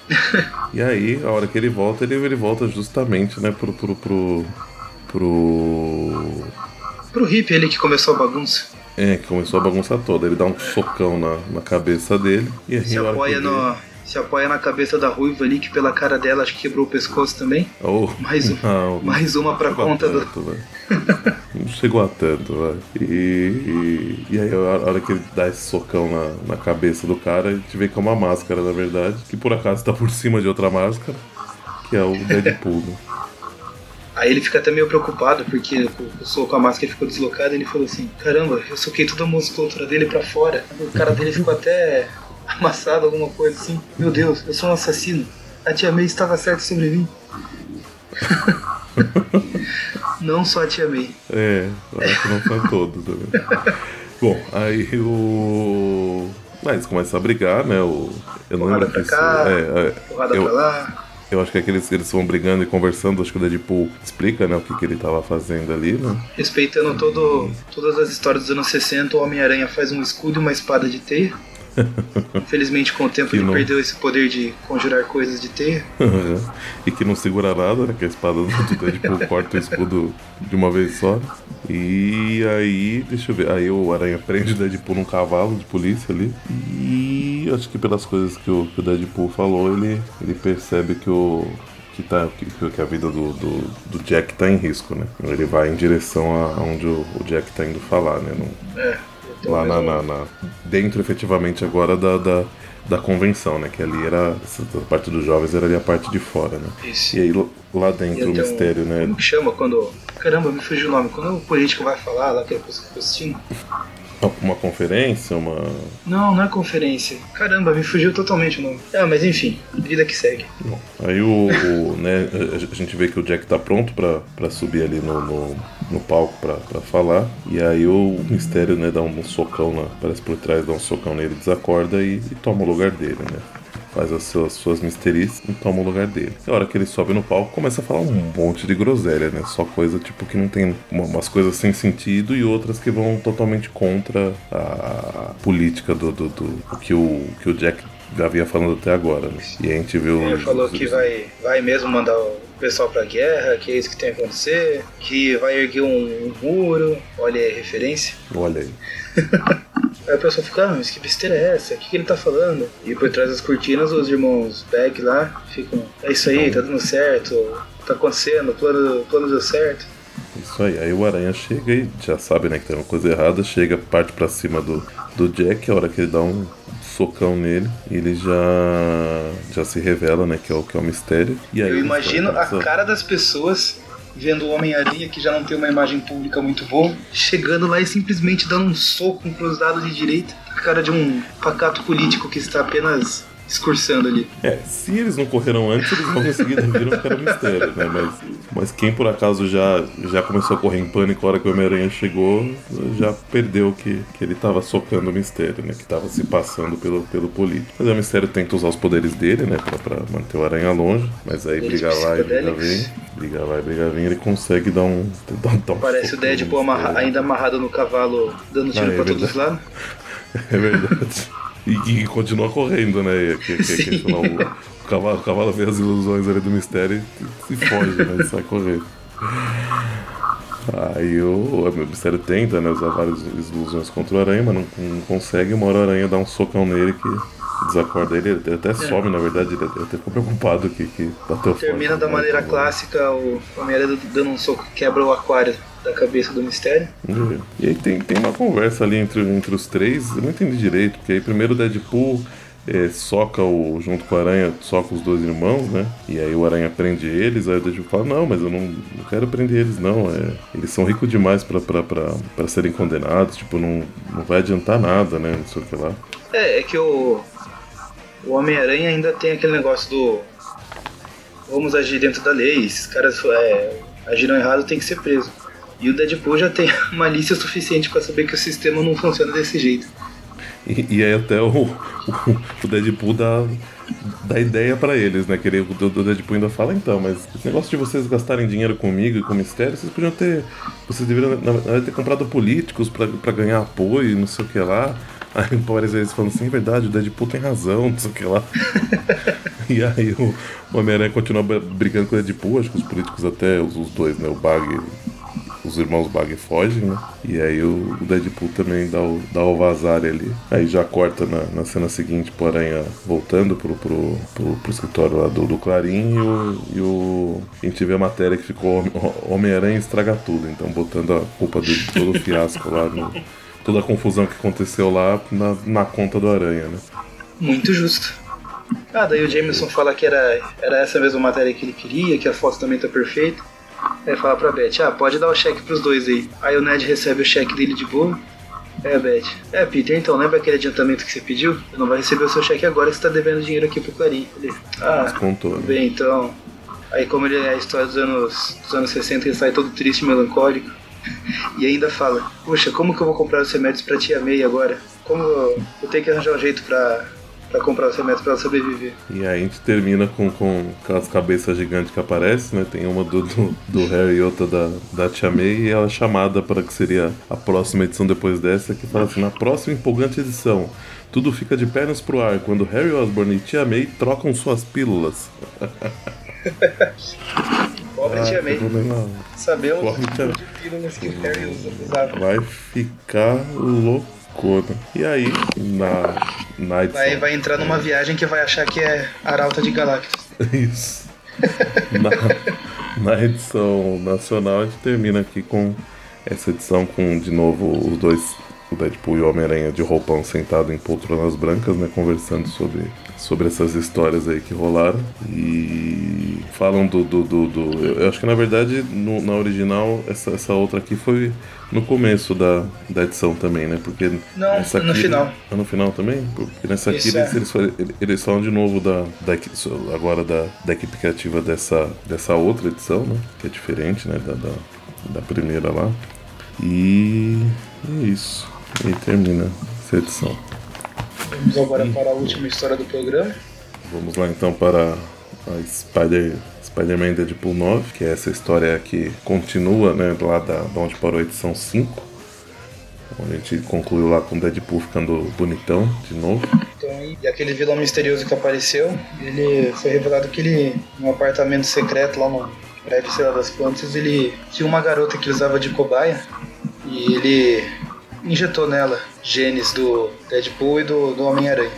e aí, a hora que ele volta, ele, ele volta justamente, né, pro. pro. pro. pro. pro hippie ele que começou a bagunça. É, que começou a bagunça toda. Ele dá um socão na, na cabeça dele e aí, se apoia no. Se apoia na cabeça da ruiva ali, que pela cara dela acho que quebrou o pescoço também. Oh, mais, um, não, mais uma pra conta tanto, do. não chegou a tanto, vai. E, e, e, aí, a hora que ele dá esse socão na, na cabeça do cara, a gente vê que é uma máscara, na verdade, que por acaso tá por cima de outra máscara, que é o Deadpool. Né? Aí ele fica até meio preocupado, porque o soco, a máscara ficou deslocada, e ele falou assim: Caramba, eu soquei toda a musculatura dele pra fora. O cara dele ficou até amassado, alguma coisa assim. Meu Deus, eu sou um assassino. A tia May estava certa sobre mim. não só a tia May. É, acho que não são todos também. Bom, aí o. Aí eles começam a brigar, né? O... Eu não lembro que cá, é, é, porrada eu, pra lá. Eu acho que aqueles eles vão brigando e conversando, acho que o Deadpool explica, né, o que, que ele tava fazendo ali, né? Respeitando todo, todas as histórias dos anos 60, o Homem-Aranha faz um escudo e uma espada de teia. Infelizmente, com o tempo, que ele não... perdeu esse poder de conjurar coisas de teia. e que não segura nada, né? Que a espada do Deadpool corta o escudo de uma vez só. E aí, deixa eu ver. Aí o Aranha prende o Deadpool num cavalo de polícia ali. E acho que pelas coisas que o, que o Deadpool falou, ele, ele percebe que o, que, tá, que, que a vida do, do, do, Jack tá em risco, né? Ele vai em direção a onde o, o Jack tá indo falar, né? Não... É. Lá na, na, na, dentro, efetivamente, agora da, da, da convenção, né? Que ali era. Essa parte dos jovens era ali a parte de fora, né? Isso. E aí lá dentro o mistério, um, né? Como que chama quando. Caramba, me fugiu o nome. Quando o político vai falar lá, que eu assistindo. Uma conferência, uma. Não, não é conferência. Caramba, me fugiu totalmente o nome. Ah, mas enfim, vida que segue. Bom, aí o, o né, a gente vê que o Jack tá pronto pra, pra subir ali no, no, no palco pra, pra falar. E aí o mistério, né, dá um, socão na. Parece por trás, dá um socão nele, desacorda e, e toma o lugar dele, né? Faz as suas, suas misterias e toma o lugar dele. E a hora que ele sobe no palco, começa a falar um monte de groselha, né? Só coisa tipo que não tem uma, umas coisas sem sentido e outras que vão totalmente contra a política do, do, do, do que, o, que o Jack já vinha falando até agora. Né? E a gente viu. Ele falou que vai, vai mesmo mandar o pessoal pra guerra, que é isso que tem que acontecer, que vai erguer um, um muro. Olha aí a referência. Olha aí. Aí o pessoal fica, ah, mas que besteira é essa? O que, que ele tá falando? E por trás das cortinas, os irmãos Beck lá ficam, é isso aí, tá dando certo, tá acontecendo, o plano, plano deu certo. Isso aí, aí o Aranha chega e já sabe né, que tem uma coisa errada, chega, parte pra cima do, do Jack, a hora que ele dá um socão nele, ele já já se revela, né, que é o que é o mistério. E aí Eu imagino a cara das pessoas vendo o Homem-Aranha, que já não tem uma imagem pública muito boa, chegando lá e simplesmente dando um soco com cruzado de direita, cara de um pacato político que está apenas discursando ali. É, se eles não correram antes, eles vão conseguir viram que era mistério, né? Mas, mas quem por acaso já, já começou a correr em pânico na hora que o Homem-Aranha chegou, já perdeu que, que ele estava socando o mistério, né? Que estava se passando pelo, pelo político. Mas o mistério tenta usar os poderes dele, né? Pra, pra manter o Aranha longe. Mas aí briga lá e briga vem. Briga lá e briga vem, ele consegue dar um. Dar, dar um Parece o Deadpool amarra, ainda amarrado no cavalo, dando tiro ah, é pra todos os lados. É verdade. E, e continua correndo, né? Que, que, que, o, o, cavalo, o cavalo vê as ilusões ali do mistério e, e foge, né? E sai correndo. Aí o, o mistério tenta né, usar várias ilusões contra o aranha, mas não, não consegue. Uma hora o aranha dá um socão nele que desacorda ele. Ele até some, é. na verdade, ele até ficou preocupado que, que bateu Termina da maneira clássica, o Homem-Aranha dando um soco que quebra o aquário da cabeça do mistério. E aí tem, tem uma conversa ali entre, entre os três, eu não entendi direito, porque aí primeiro o Deadpool é, soca o, junto com o Aranha, soca os dois irmãos, né? E aí o Aranha prende eles, aí o Deadpool fala, não, mas eu não, não quero prender eles, não. É, eles são ricos demais para serem condenados, tipo, não, não vai adiantar nada, né? Não sei o que lá. É, é que o, o Homem-Aranha ainda tem aquele negócio do. Vamos agir dentro da lei, esses caras é, agiram errado, tem que ser preso. E o Deadpool já tem malícia suficiente para saber que o sistema não funciona desse jeito. E, e aí até o, o, o, Deadpool dá, dá ideia para eles, né? Que o, o Deadpool ainda fala, então, mas esse negócio de vocês gastarem dinheiro comigo e com mistério, vocês podiam ter. Vocês deveriam na verdade, ter comprado políticos para ganhar apoio não sei o que lá. Aí o Power vezes falam assim, é verdade, o Deadpool tem razão, não sei o que lá. e aí o, o Homem-Aranha continua brigando com o Deadpool, acho que os políticos até, os, os dois, né? O Bag os irmãos Bag fogem, né? E aí o Deadpool também dá o, dá o vazar ali. Aí já corta na, na cena seguinte pro Aranha voltando pro, pro, pro, pro escritório lá do, do Clarim e o, e o. A gente vê a matéria que ficou Homem-Aranha estraga tudo. Então botando a culpa de todo o fiasco lá no. Toda a confusão que aconteceu lá na, na conta do Aranha, né? Muito justo. Ah, daí o Jameson fala que era, era essa mesma matéria que ele queria, que a foto também tá perfeita. Aí fala pra Beth, ah, pode dar o cheque pros dois aí. Aí o Ned recebe o cheque dele de boa. É, Beth. É, Peter, então, lembra aquele adiantamento que você pediu? Você não vai receber o seu cheque agora que você tá devendo dinheiro aqui pro Clarim. Ele, ah, Descontou, né? bem, então. Aí como ele é a história dos anos, dos anos 60, ele sai todo triste e melancólico. E ainda fala, puxa, como que eu vou comprar os remédios pra tia May agora? Como eu, tenho que arranjar um jeito pra para comprar os remédios para ela sobreviver. E aí a gente termina com, com aquelas cabeças gigantes que aparecem, né? Tem uma do, do, do Harry e outra da, da Tia May e ela é chamada para que seria a próxima edição depois dessa, que fala assim, na próxima empolgante edição. Tudo fica de pernas pro ar quando Harry Osborn e Tia May trocam suas pílulas. Pobre ah, de pílulas que o Harry usava. Vai ficar louco e aí, na, edição... vai, vai entrar numa viagem que vai achar que é Arauta de Galactus. Isso. na, na edição nacional, a gente termina aqui com essa edição com, de novo, os dois Deadpool e o Homem-Aranha de roupão sentado em poltronas brancas, né? Conversando sobre, sobre essas histórias aí que rolaram. E falam do. do, do, do eu acho que na verdade no, na original essa, essa outra aqui foi no começo da, da edição também, né? Porque Não, essa no aqui- final. Ah, no final também? Porque nessa aqui Isso, eles, é. eles, falam- eles falam de novo da, da agora da, da equipe criativa dessa, dessa outra edição, né? Que é diferente, né? Da, da, da primeira lá. E é isso. E termina essa edição. Vamos agora para a última história do programa. Vamos lá então para a Spider, Spider-Man Deadpool 9, que é essa história que continua, né, lá da, da onde parou a edição 5. Onde a gente concluiu lá com o Deadpool ficando bonitão de novo. Então, e aquele vilão misterioso que apareceu, ele foi revelado que ele, num apartamento secreto lá no prédio sei lá, das plantas, ele tinha uma garota que usava de cobaia e ele injetou nela genes do Deadpool e do, do Homem-Aranha.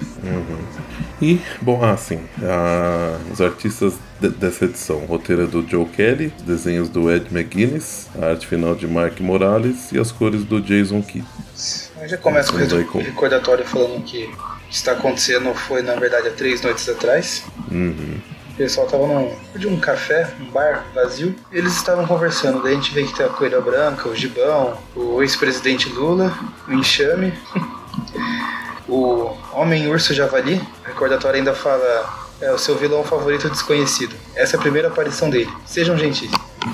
E, bom, ah, sim, a- os artistas de- dessa edição, o roteiro é do Joe Kelly, os desenhos do Ed McGuinness, a arte final de Mark Morales e as cores do Jason Kidd. Aí já começa com o recordatório falando que o que está acontecendo foi, na verdade, há três noites atrás. Uhum. O pessoal tava num, de um café, um bar vazio. Eles estavam conversando. Daí a gente vê que tem a Coelha Branca, o Gibão, o ex-presidente Lula, o Enxame, o Homem Urso Javali. O recordatório ainda fala: é o seu vilão favorito desconhecido. Essa é a primeira aparição dele. Sejam gentis.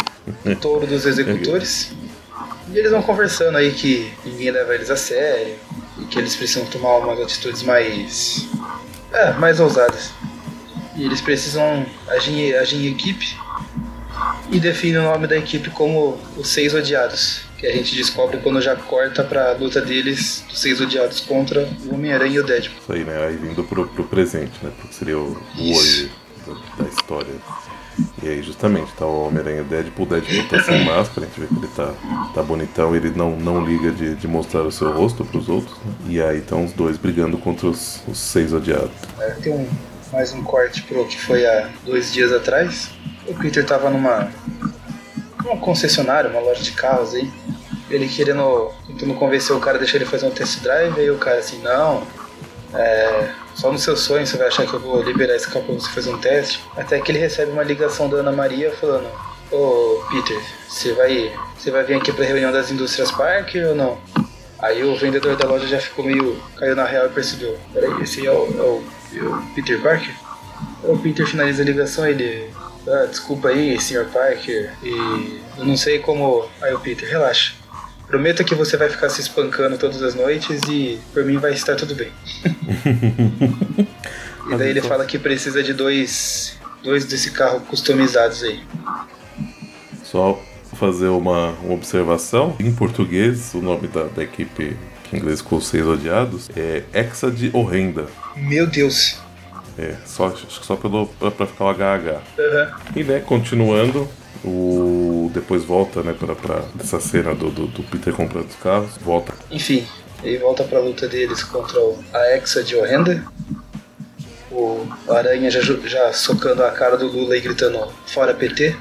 Touro dos executores. E eles vão conversando aí que ninguém leva eles a sério. E que eles precisam tomar umas atitudes mais. É, mais ousadas. E eles precisam agir, agir em equipe e define o nome da equipe como os Seis Odiados. Que a gente descobre quando já corta pra luta deles, dos Seis Odiados, contra o Homem-Aranha e o Deadpool. Isso aí, né? Aí vindo pro, pro presente, né? Porque seria o, o hoje da, da história. E aí, justamente, tá o Homem-Aranha e o Deadpool. O Deadpool tá sem máscara, a gente vê que ele tá, tá bonitão. Ele não, não liga de, de mostrar o seu rosto pros outros. Né? E aí estão os dois brigando contra os, os seis odiados. É, Tem um, mais um corte pro que foi há dois dias atrás. O Peter tava numa, numa concessionária, uma loja de carros aí. Ele querendo, tentando convencer o cara a deixar ele fazer um test drive. Aí o cara assim, não, é, só no seu sonho você vai achar que eu vou liberar esse carro pra você fazer um teste. Até que ele recebe uma ligação da Ana Maria falando: Ô Peter, você vai, você vai vir aqui pra reunião das indústrias Parker ou não? Aí o vendedor da loja já ficou meio. caiu na real e percebeu: peraí, esse é o, é o, é o Peter Parker? Aí O Peter finaliza a ligação ele. Ah, desculpa aí, Sr. Parker, e eu não sei como. Aí o Peter, relaxa. Prometo que você vai ficar se espancando todas as noites e por mim vai estar tudo bem. e daí ele fala que precisa de dois. dois desse carro customizados aí. Só fazer uma, uma observação. Em português, o nome da, da equipe em inglês ficou seis odiados é Hexa de Horrenda. Meu Deus. É, só, acho que só pelo, pra, pra ficar o HH. Aham. E né, continuando, o depois volta, né, pra, pra essa cena do, do, do Peter comprando os carros, volta. Enfim, ele volta pra luta deles contra o, a Hexa de Horrenda. O Aranha já, já socando a cara do Lula e gritando fora PT.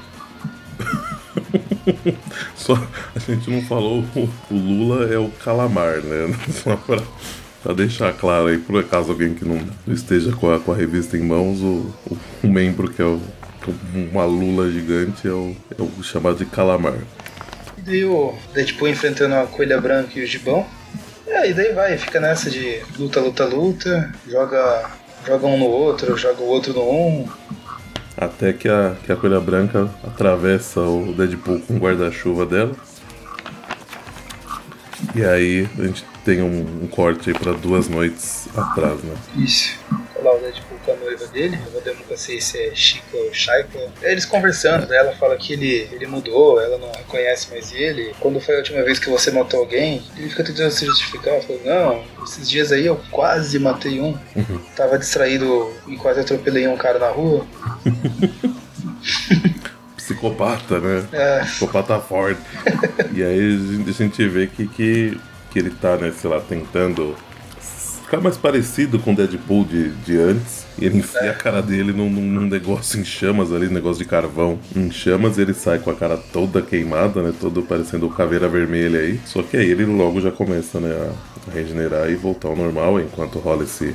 Só a gente não falou, o, Lula é o calamar, né? Só pra, pra deixar claro aí, por acaso alguém que não esteja com a, com a revista em mãos, o, o, o membro que é o, uma lula gigante é o, é o chamado de calamar. E daí o Deadpool enfrentando a Coelha Branca e o Gibão. É, e daí vai, fica nessa de luta, luta, luta, joga, joga um no outro, joga o outro no um. Até que a, que a coelha branca atravessa o Deadpool com o guarda-chuva dela. E aí a gente tem um, um corte aí pra duas noites atrás, né? Isso. Tá lá o Deadpool noiva dele, eu nunca sei se é Chica ou Shaika. Eles conversando, daí ela fala que ele, ele mudou, ela não reconhece mais ele. Quando foi a última vez que você matou alguém, ele fica tentando se justificar, falando, não, esses dias aí eu quase matei um. Tava distraído e quase atropelei um cara na rua. Psicopata, né? É, Psicopata forte. e aí a gente- a gente vê que, que, que ele tá, né, sei lá, tentando ficar mais parecido com o Deadpool de, de antes. E ele enfia é. a cara dele num, num, negócio em chamas ali, negócio de carvão. Em chamas ele sai com a cara toda queimada, né? Todo parecendo caveira vermelha aí. Só que aí ele logo já começa, né, a regenerar e voltar ao normal enquanto rola esse,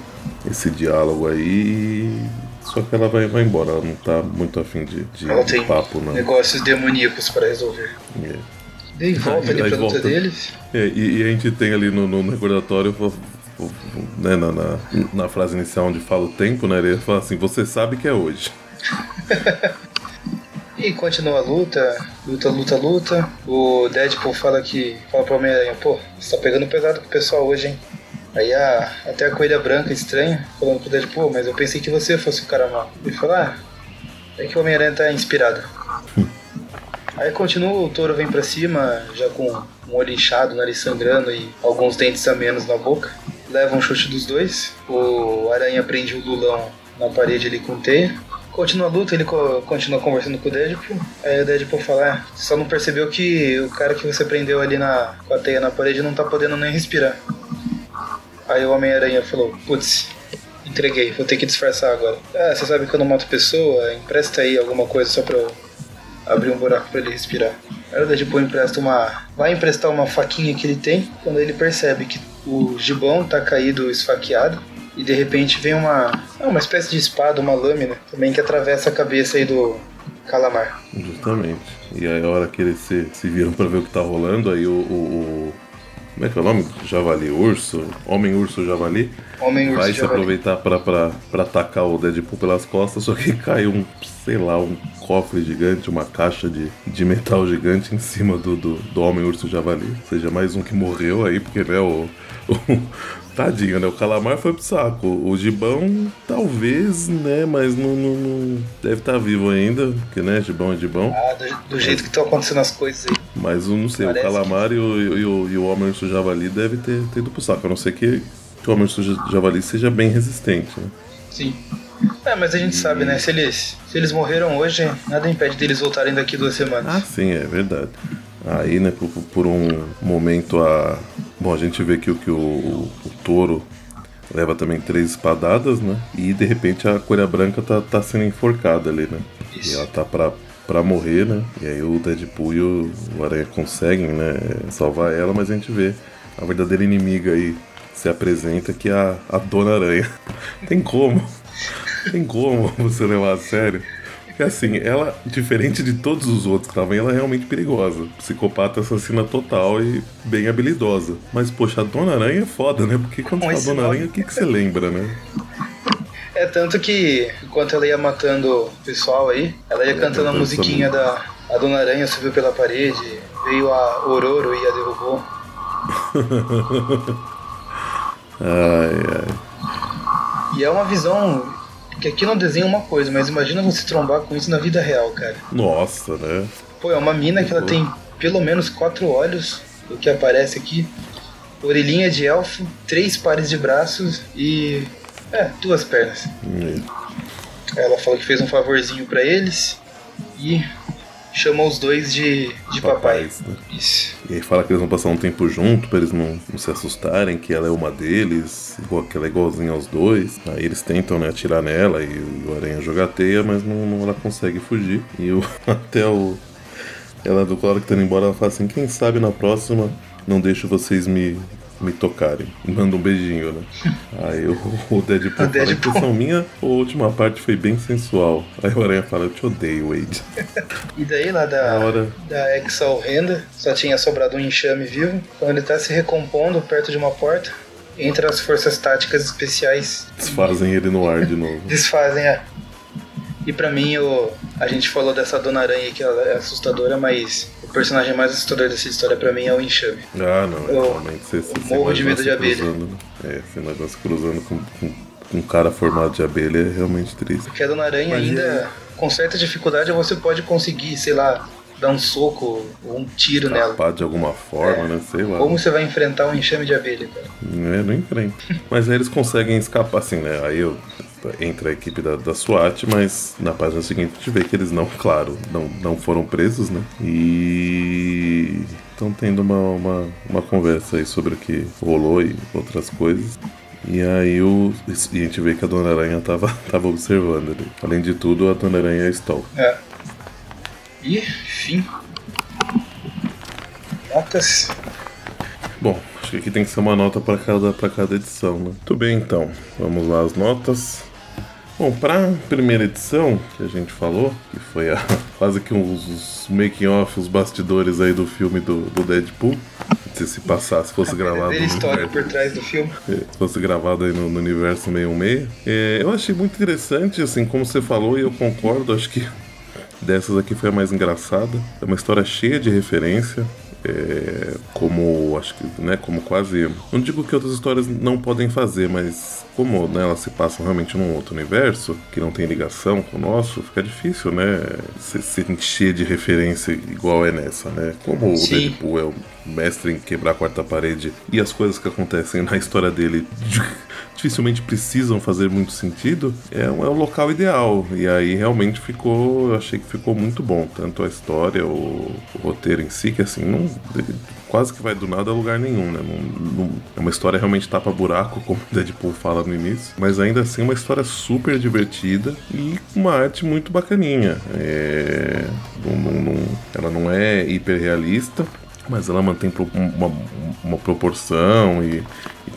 esse diálogo aí. Só que ela vai, vai embora, ela não tá muito afim de, de, ela de papo, não. negócios demoníacos para resolver. É. Dei volta ali pra luta deles. É, e, e, a gente tem ali no, no recordatório né, na, na, na, frase inicial onde fala o tempo, né? Ele fala assim, você sabe que é hoje. e continua a luta, luta, luta, luta. O Deadpool fala que. Fala pro Homem-Aranha, pô, você tá pegando pesado com o pessoal hoje, hein? Aí a, até a coelha branca estranha, falando pro Deadpool, mas eu pensei que você fosse o cara mal. Ele fala, ah, é que o Homem-Aranha tá inspirado. Aí continua, o touro vem pra cima, já com um olho inchado, nariz sangrando e alguns dentes a menos na boca leva um chute dos dois. O Aranha prende o Lulão na parede ali com teia. Continua a luta, ele co continua conversando com o Deadpool. Aí o Deadpool fala: ah, só não percebeu que o cara que você prendeu ali na, com a teia na parede não tá podendo nem respirar. Aí o Homem-Aranha falou: putz, entreguei, vou ter que disfarçar agora. Ah, você sabe que eu não mato pessoa? Empresta aí alguma coisa só pra eu abrir um buraco pra ele respirar. Aí o Deadpool empresta uma. Vai emprestar uma faquinha que ele tem. Quando ele percebe que o gibão tá caído, esfaqueado, e de repente vem uma, é uma espécie de espada, uma lâmina, também que atravessa a cabeça aí do calamar. Justamente. E aí a hora que eles se, se viram para ver o que tá rolando, aí o, o, o, Como é que é o nome? Javali, urso? Homem urso javali. Homem urso Vai se aproveitar para atacar o Deadpool pelas costas, só que cai um, sei lá, um cofre gigante, uma caixa de, de metal gigante em cima do, do, do Homem Urso Javali. Ou seja, mais um que morreu aí, porque né, o, Tadinho, né? O calamar foi pro saco. O gibão, talvez, né? Mas não, não, não deve estar tá vivo ainda, porque, né? Gibão é gibão. Ah, do, do jeito que estão acontecendo as coisas aí. Mas eu não sei, Parece o calamar que... e, o, e, o, e o homem urso javali deve ter, ter ido pro saco. A não ser que, que o homem urso javali seja bem resistente, né? Sim. É, mas a gente sabe, né? Se eles, se eles morreram hoje, nada impede deles voltarem daqui duas semanas. Ah, sim, é verdade. Aí, né, por, por um momento a. Bom, a gente vê que, que o, o, o touro leva também três espadadas, né? E de repente a coelha branca tá, tá sendo enforcada ali, né? Isso. E ela tá pra, pra morrer, né? E aí o Deadpool e o, o Aranha conseguem, né? Salvar ela, mas a gente vê a verdadeira inimiga aí se apresenta que é a, a Dona Aranha. Tem como? Tem como você levar a sério? Porque assim, ela, diferente de todos os outros que estavam, ela é realmente perigosa. Psicopata assassina total e bem habilidosa. Mas, poxa, a Dona Aranha é foda, né? Porque quando fala Dona Aranha, o que, que você lembra, né? É tanto que, enquanto ela ia matando o pessoal aí, ela ia cantando a musiquinha da a Dona Aranha subiu pela parede, veio a Ororo e a derrubou. ai, ai. E é uma visão que aqui não desenha uma coisa, mas imagina você trombar com isso na vida real, cara. Nossa, né? Pô, é uma mina que ela tem pelo menos quatro olhos, o que aparece aqui. Orelhinha de elfo, três pares de braços e. É, duas pernas. Hum. Ela falou que fez um favorzinho para eles e chamou os dois de, de Papais, papai. Né? Isso. E aí fala que eles vão passar um tempo junto pra eles não, não, se assustarem, que ela é uma deles, igual, que ela é igualzinha aos dois. Aí eles tentam né, atirar nela e o, o Aranha joga a teia, mas não, não, ela consegue fugir. E o, até o. Ela do Clara que tá indo embora, ela fala assim, quem sabe na próxima não deixo vocês me, me tocarem. Manda um beijinho, né? Aí o, o Deadpool, o Deadpool. fala, a impressão minha, a última parte foi bem sensual. Aí o Aranha fala, eu te odeio, Wade. e daí lá da, hora... da Exal Renda, só tinha sobrado um enxame vivo. Quando ele tá se recompondo perto de uma porta, entra as forças táticas especiais. Desfazem ele no ar de novo. Desfazem, é. E para mim, o, a gente falou dessa Dona Aranha que ela é assustadora, mas o personagem mais assustador dessa história para mim é o Enxame. Ah, não, realmente você, você morro de medo de abelha. Cruzando, né? é, esse negócio cruzando com, com, um cara formado de abelha é realmente triste. Porque a Dona Aranha mas ainda, é... com certa dificuldade, você pode conseguir, sei lá, dar um soco ou um tiro Escapar nela. de alguma forma, é. né? Sei lá. Como você vai enfrentar um enxame de abelha, cara? É, não enfrenta. Mas aí eles conseguem escapar, assim, né? Aí eu entra a equipe da, da SWAT, mas na página seguinte a gente vê que eles não, claro, não, não foram presos, né? E estão tendo uma, uma, uma conversa aí sobre o que rolou e outras coisas. E aí o, e a gente vê que a Dona Aranha tava, tava observando ali. Além de tudo, a Dona Aranha é Stall. É. E, enfim. Notas. Bom, acho que aqui tem que ser uma nota para cada, pra cada edição, né? Muito bem, então. Vamos lá as notas. Bom, para primeira edição que a gente falou, que foi a, quase que os, os making-off, os bastidores aí do filme do, do Deadpool, se se passasse, se fosse gravado. Tem história por trás do filme. É, se fosse gravado aí no, no universo 616. É, eu achei muito interessante, assim, como você falou, e eu concordo, acho que dessas aqui foi a mais engraçada. É uma história cheia de referência. É, como acho que né como quase não digo que outras histórias não podem fazer mas como né, elas se passam realmente num outro universo que não tem ligação com o nosso fica difícil né se, se encher de referência igual é nessa né como Sim. o Deadpool é o mestre em quebrar a quarta parede e as coisas que acontecem na história dele dificilmente precisam fazer muito sentido, é, um- é o local ideal. E aí realmente ficou, eu achei que ficou muito bom. Tanto a história, o, o roteiro em si, que assim, não, quase que vai do nada a lugar nenhum, né? Não- não- é uma história realmente tapa-buraco, como o Deadpool fala no início. Mas ainda assim, uma história super divertida e uma arte muito bacaninha. É, não- ela não é hiper realista, mas ela mantém uma, uma proporção e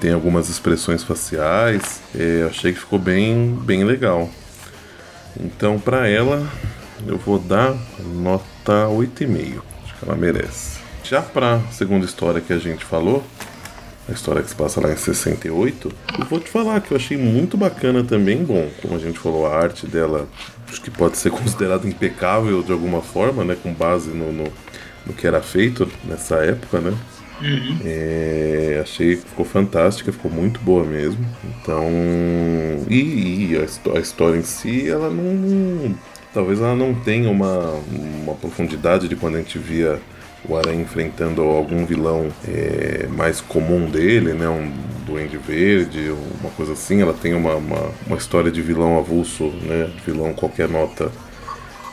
tem algumas expressões faciais. É, eu achei que ficou bem, bem legal. Então, pra ela, eu vou dar nota 8,5. Acho que ela merece. Já pra segunda história que a gente falou, a história que se passa lá em 68, eu vou te falar que eu achei muito bacana também. Bom, como a gente falou, a arte dela acho que pode ser considerada impecável de alguma forma, né? Com base no, no, no que era feito nessa época, né? É, achei que ficou fantástica, ficou muito boa mesmo. Então. E, e a, a história em si, ela não. Talvez ela não tenha uma, uma profundidade de quando a gente via o Aranha enfrentando algum vilão é, mais comum dele, né? Um Duende Verde, uma coisa assim. Ela tem uma, uma, uma história de vilão avulso, né? Vilão qualquer nota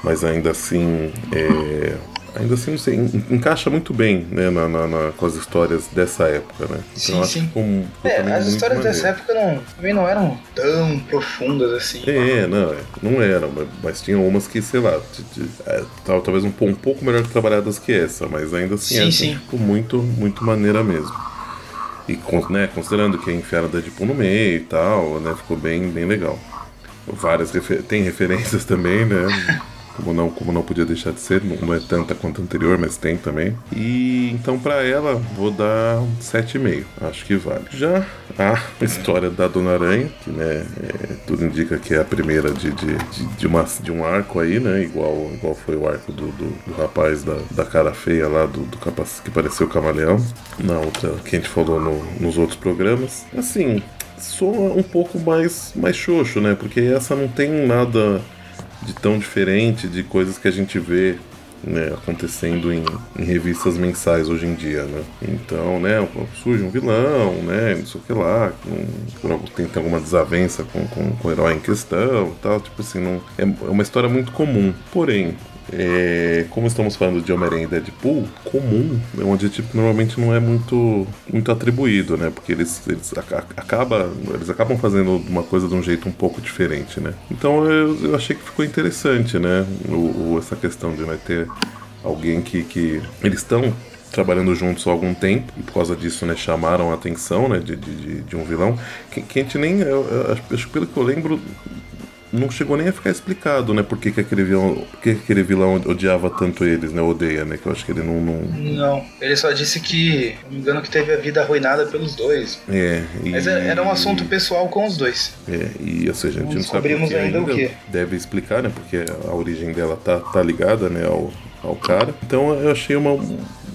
mas ainda assim é, ainda assim não sei, en- encaixa muito bem né, na, na- na- com as histórias dessa época né então Sim, acho sim. ficou É, as histórias maneiro. dessa época não, também não eram tão profundas assim. é, não, é, não eram, mas, mas tinha umas que, sei lá, de- de- é, tal- talvez um, um pouco melhor trabalhadas que essa, mas ainda assim Sim, essa sim. ficou muito, muito maneira mesmo. E né, considerando que enfiaram Deadpool no meio e tal, né, ficou bem, bem legal. Várias refer tem referências também, né? Como não, como não podia deixar de ser, não, é tanta quanto a anterior, mas tem também. E então pra ela vou dar um 7,5. Acho que vale. Já a história da Dona Aranha, que né, é, tudo indica que é a primeira de, de, de, de uma, de um arco aí, né? Igual, igual foi o arco do, do, do rapaz da, da cara feia lá, do, do capaz, que pareceu o camaleão. Na outra que a gente falou no- nos outros programas. Assim, soa um pouco mais, mais xoxo, né? Porque essa não tem nada de tão diferente de coisas que a gente vê né, acontecendo em, em revistas mensais hoje em dia, né? Então, né, surge um vilão, né, não sei o que lá, tem, tem alguma desavença com, com, com o herói em questão tal, tipo assim, não, é é uma história muito comum. Porém, é, como estamos falando de Homem-Aranha e Deadpool, comum é um que normalmente não é muito, muito atribuído, né? Porque eles, eles, aca- acaba, eles acabam fazendo uma coisa de um jeito um pouco diferente, né? Então eu, eu achei que ficou interessante, né? O, o- essa questão de né, ter alguém que, que eles estão trabalhando juntos há algum tempo e por causa disso né chamaram a atenção né de, de, de- um vilão que, que a gente nem eu, eu acho, pelo que eu lembro não chegou nem a ficar explicado, né? Por que, que aquele vilão, por que que aquele vilão odiava tanto eles, né? Odeia, né? Que eu acho que ele não. não... Não, ele só disse que, não me engano, que teve a vida arruinada pelos dois. É, e... Mas é- era um assunto pessoal com os dois. É, e ou seja, a gente Não não sabe descobrimos porque ainda o quê. Deve explicar, né? Porque a origem dela tá, tá ligada, né, ao, ao cara. Então eu achei uma,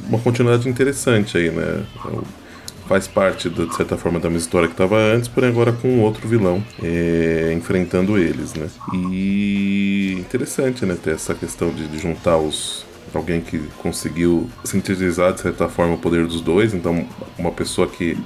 uma continuidade interessante aí, né? Faz parte, de certa forma, da mesma história que estava antes, porém agora com outro vilão é, enfrentando eles, né? E interessante, né? Ter essa questão de, de juntar os alguém que conseguiu sintetizar de certa forma o poder dos dois, então uma pessoa que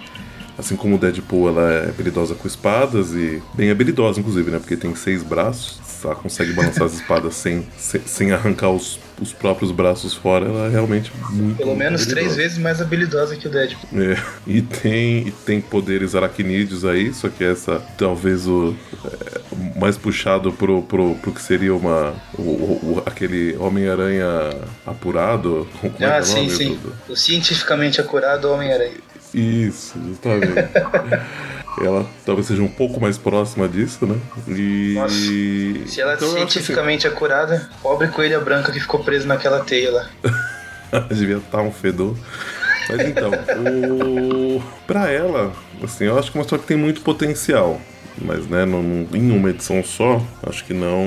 Assim como o Deadpool, ela é habilidosa com espadas e bem habilidosa, inclusive, né? Porque tem seis braços, ela consegue balançar as espadas sem, sem, sem arrancar os, os próprios braços fora. Ela é realmente muito. Pelo menos habilidosa. três vezes mais habilidosa que o Deadpool. É, e tem, e tem poderes aracnídeos aí, só que essa talvez o é, mais puxado pro, pro, pro que seria uma o, o- aquele Homem-Aranha apurado. Como é é Ah, o sim, nome, sim. O cientificamente acurado Homem-Aranha. Isso, justamente. ela talvez seja um pouco mais próxima disso, né? E. Nossa, Se ela é Então, que, assim, cientificamente acurada, pobre coelha branca que ficou preso naquela teia lá. Devia estar um fedor. Mas então, o... pra ela, assim, eu acho que é uma história que tem muito potencial. Mas, né, não- em uma edição só, acho que não.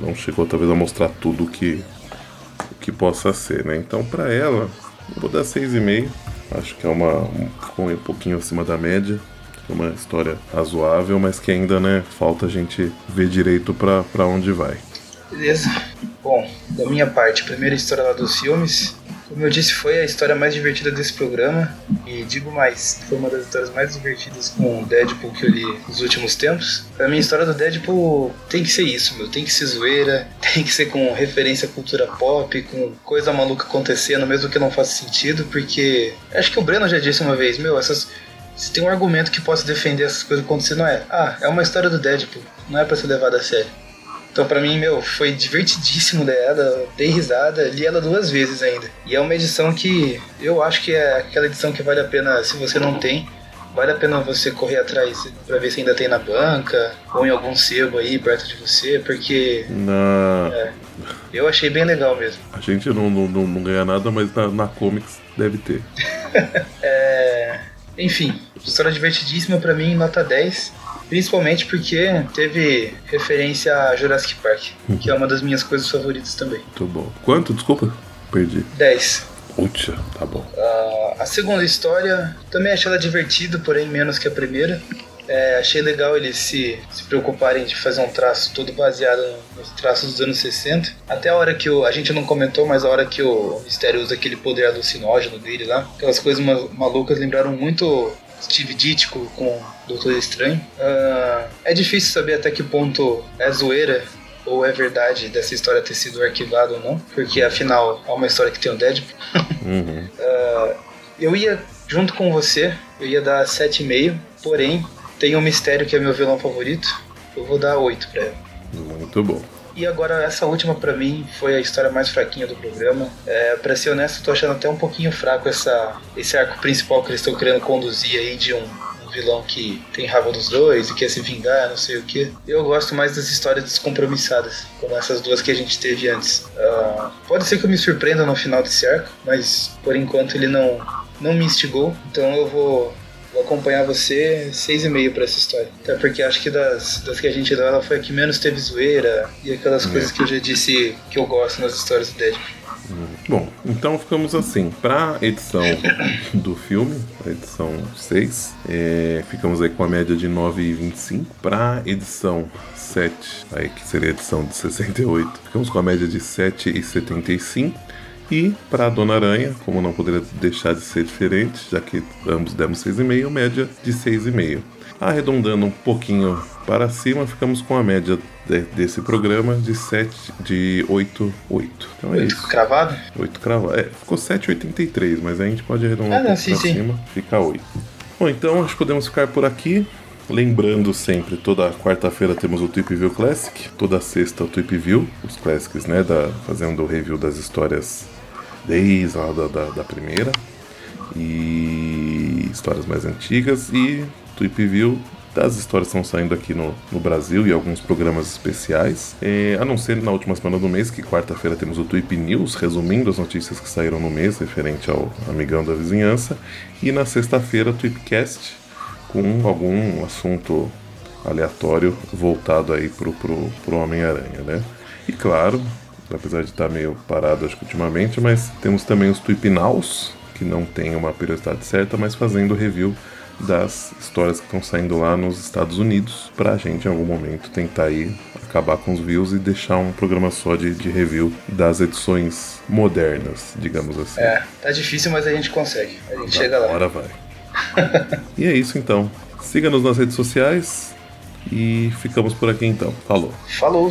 Não chegou talvez a mostrar tudo que, que possa ser, né? Então, pra ela, eu vou dar 6,5. Acho que é uma. Um, um pouquinho acima da média. É uma história razoável, mas que ainda, né, falta a gente ver direito pra onde vai. Beleza. Bom, da minha parte, primeira história lá dos filmes. Como eu disse, foi a história mais divertida desse programa. E digo mais, foi uma das histórias mais divertidas com o Deadpool que eu li nos últimos tempos. Pra mim, a história do Deadpool tem que ser isso, meu. Tem que ser zoeira, tem que ser com referência à cultura pop, com coisa maluca acontecendo, mesmo que não faça sentido, porque. Acho que o Breno já disse uma vez, meu, essas. Se tem um argumento que possa defender essas coisas acontecer, não é? Ah, é uma história do Deadpool, não é pra ser levada a sério. Então pra mim, meu, foi divertidíssimo dela, dei risada, li ela duas vezes ainda. E é uma edição que eu acho que é aquela edição que vale a pena, se você não tem, vale a pena você correr atrás pra ver se ainda tem na banca ou em algum sebo aí perto de você, porque Na. eu achei bem legal mesmo. A gente não, não, não, ganha nada, mas na, na Comics deve ter. É, Enfim, história divertidíssima pra mim, nota 10. Principalmente porque teve referência a Jurassic Park, que é uma das minhas coisas favoritas também. Muito bom. Quanto? Desculpa. Perdi. 10. Uxa, tá bom. Ah, a segunda história também achei ela divertida, porém menos que a primeira. É, achei legal eles se, se preocuparem de fazer um traço todo baseado nos traços dos anos 60. Até a hora que o. A gente não comentou, mas a hora que o Mistério usa aquele poder alucinógeno dele lá. Aquelas coisas ma- malucas lembraram muito Steve Ditko com Doutor Estranho. Ah, é difícil saber até que ponto é zoeira ou é verdade dessa história ter sido arquivada ou não, porque afinal é uma história que tem o Deadpool. Uhum. Eu ia, junto com você, eu ia dar 7,5, porém, tem um mistério que é meu vilão favorito. Eu vou dar 8 pra ela. Muito bom. E agora, essa última pra mim foi a história mais fraquinha do programa. É, pra ser honesto, tô achando até um pouquinho fraco essa, esse arco principal que eles estão querendo conduzir aí de um, um vilão que tem raiva dos dois e quer se vingar, não sei o que. Eu gosto mais das histórias descompromissadas, como essas duas que a gente teve antes. Ah, pode ser que eu me surpreenda no final desse arco, mas por enquanto ele não, não me instigou, então eu vou. Vou acompanhar você 6,5 pra essa história. Até porque acho que das, das que a gente deu, ela foi a que menos teve zoeira e aquelas coisas que eu já disse que eu gosto nas histórias do Deadpool. Bom, então ficamos assim. Pra edição do filme, a edição 6, é, ficamos aí com a média de 9,25. Pra edição 7, aí que seria a edição de 68, ficamos com a média de 7,75. E para a Dona Aranha, como não poderia deixar de ser diferente, já que ambos demos 6,5, média de 6,5. Arredondando um pouquinho para cima, ficamos com a média de- desse programa de 7, de 8,8. Então é Oito isso. Cravado? 8 cravado. É, ficou 7,83, mas a gente pode arredondar Ah, um sim. cima, fica 8. Bom, então acho que podemos ficar por aqui. Lembrando sempre, toda quarta-feira temos o Tweep View Classic, toda sexta o Tweep View, os classics, né, da, fazendo o review das histórias desde lá da, da, da primeira, e histórias mais antigas, e Tweep View das histórias estão saindo aqui no, no Brasil e alguns programas especiais. É, a não ser na última semana do mês, que quarta-feira temos o Tweep News, resumindo as notícias que saíram no mês, referente ao amigão da vizinhança. E na sexta-feira, Tweepcast, com algum assunto aleatório voltado aí pro, pro, pro Homem-Aranha, né? E claro, apesar de estar meio parado acho que ultimamente, mas temos também os Tweepnaus, que não tem uma periodicidade certa, mas fazendo review das histórias que estão saindo lá nos Estados Unidos, pra gente em algum momento tentar aí acabar com os views e deixar um programa só de, de review das edições modernas, digamos assim. É, tá difícil, mas a gente consegue. A gente chega lá. Agora vai. e é isso então. Siga-nos nas redes sociais e ficamos por aqui então. Falou. Falou.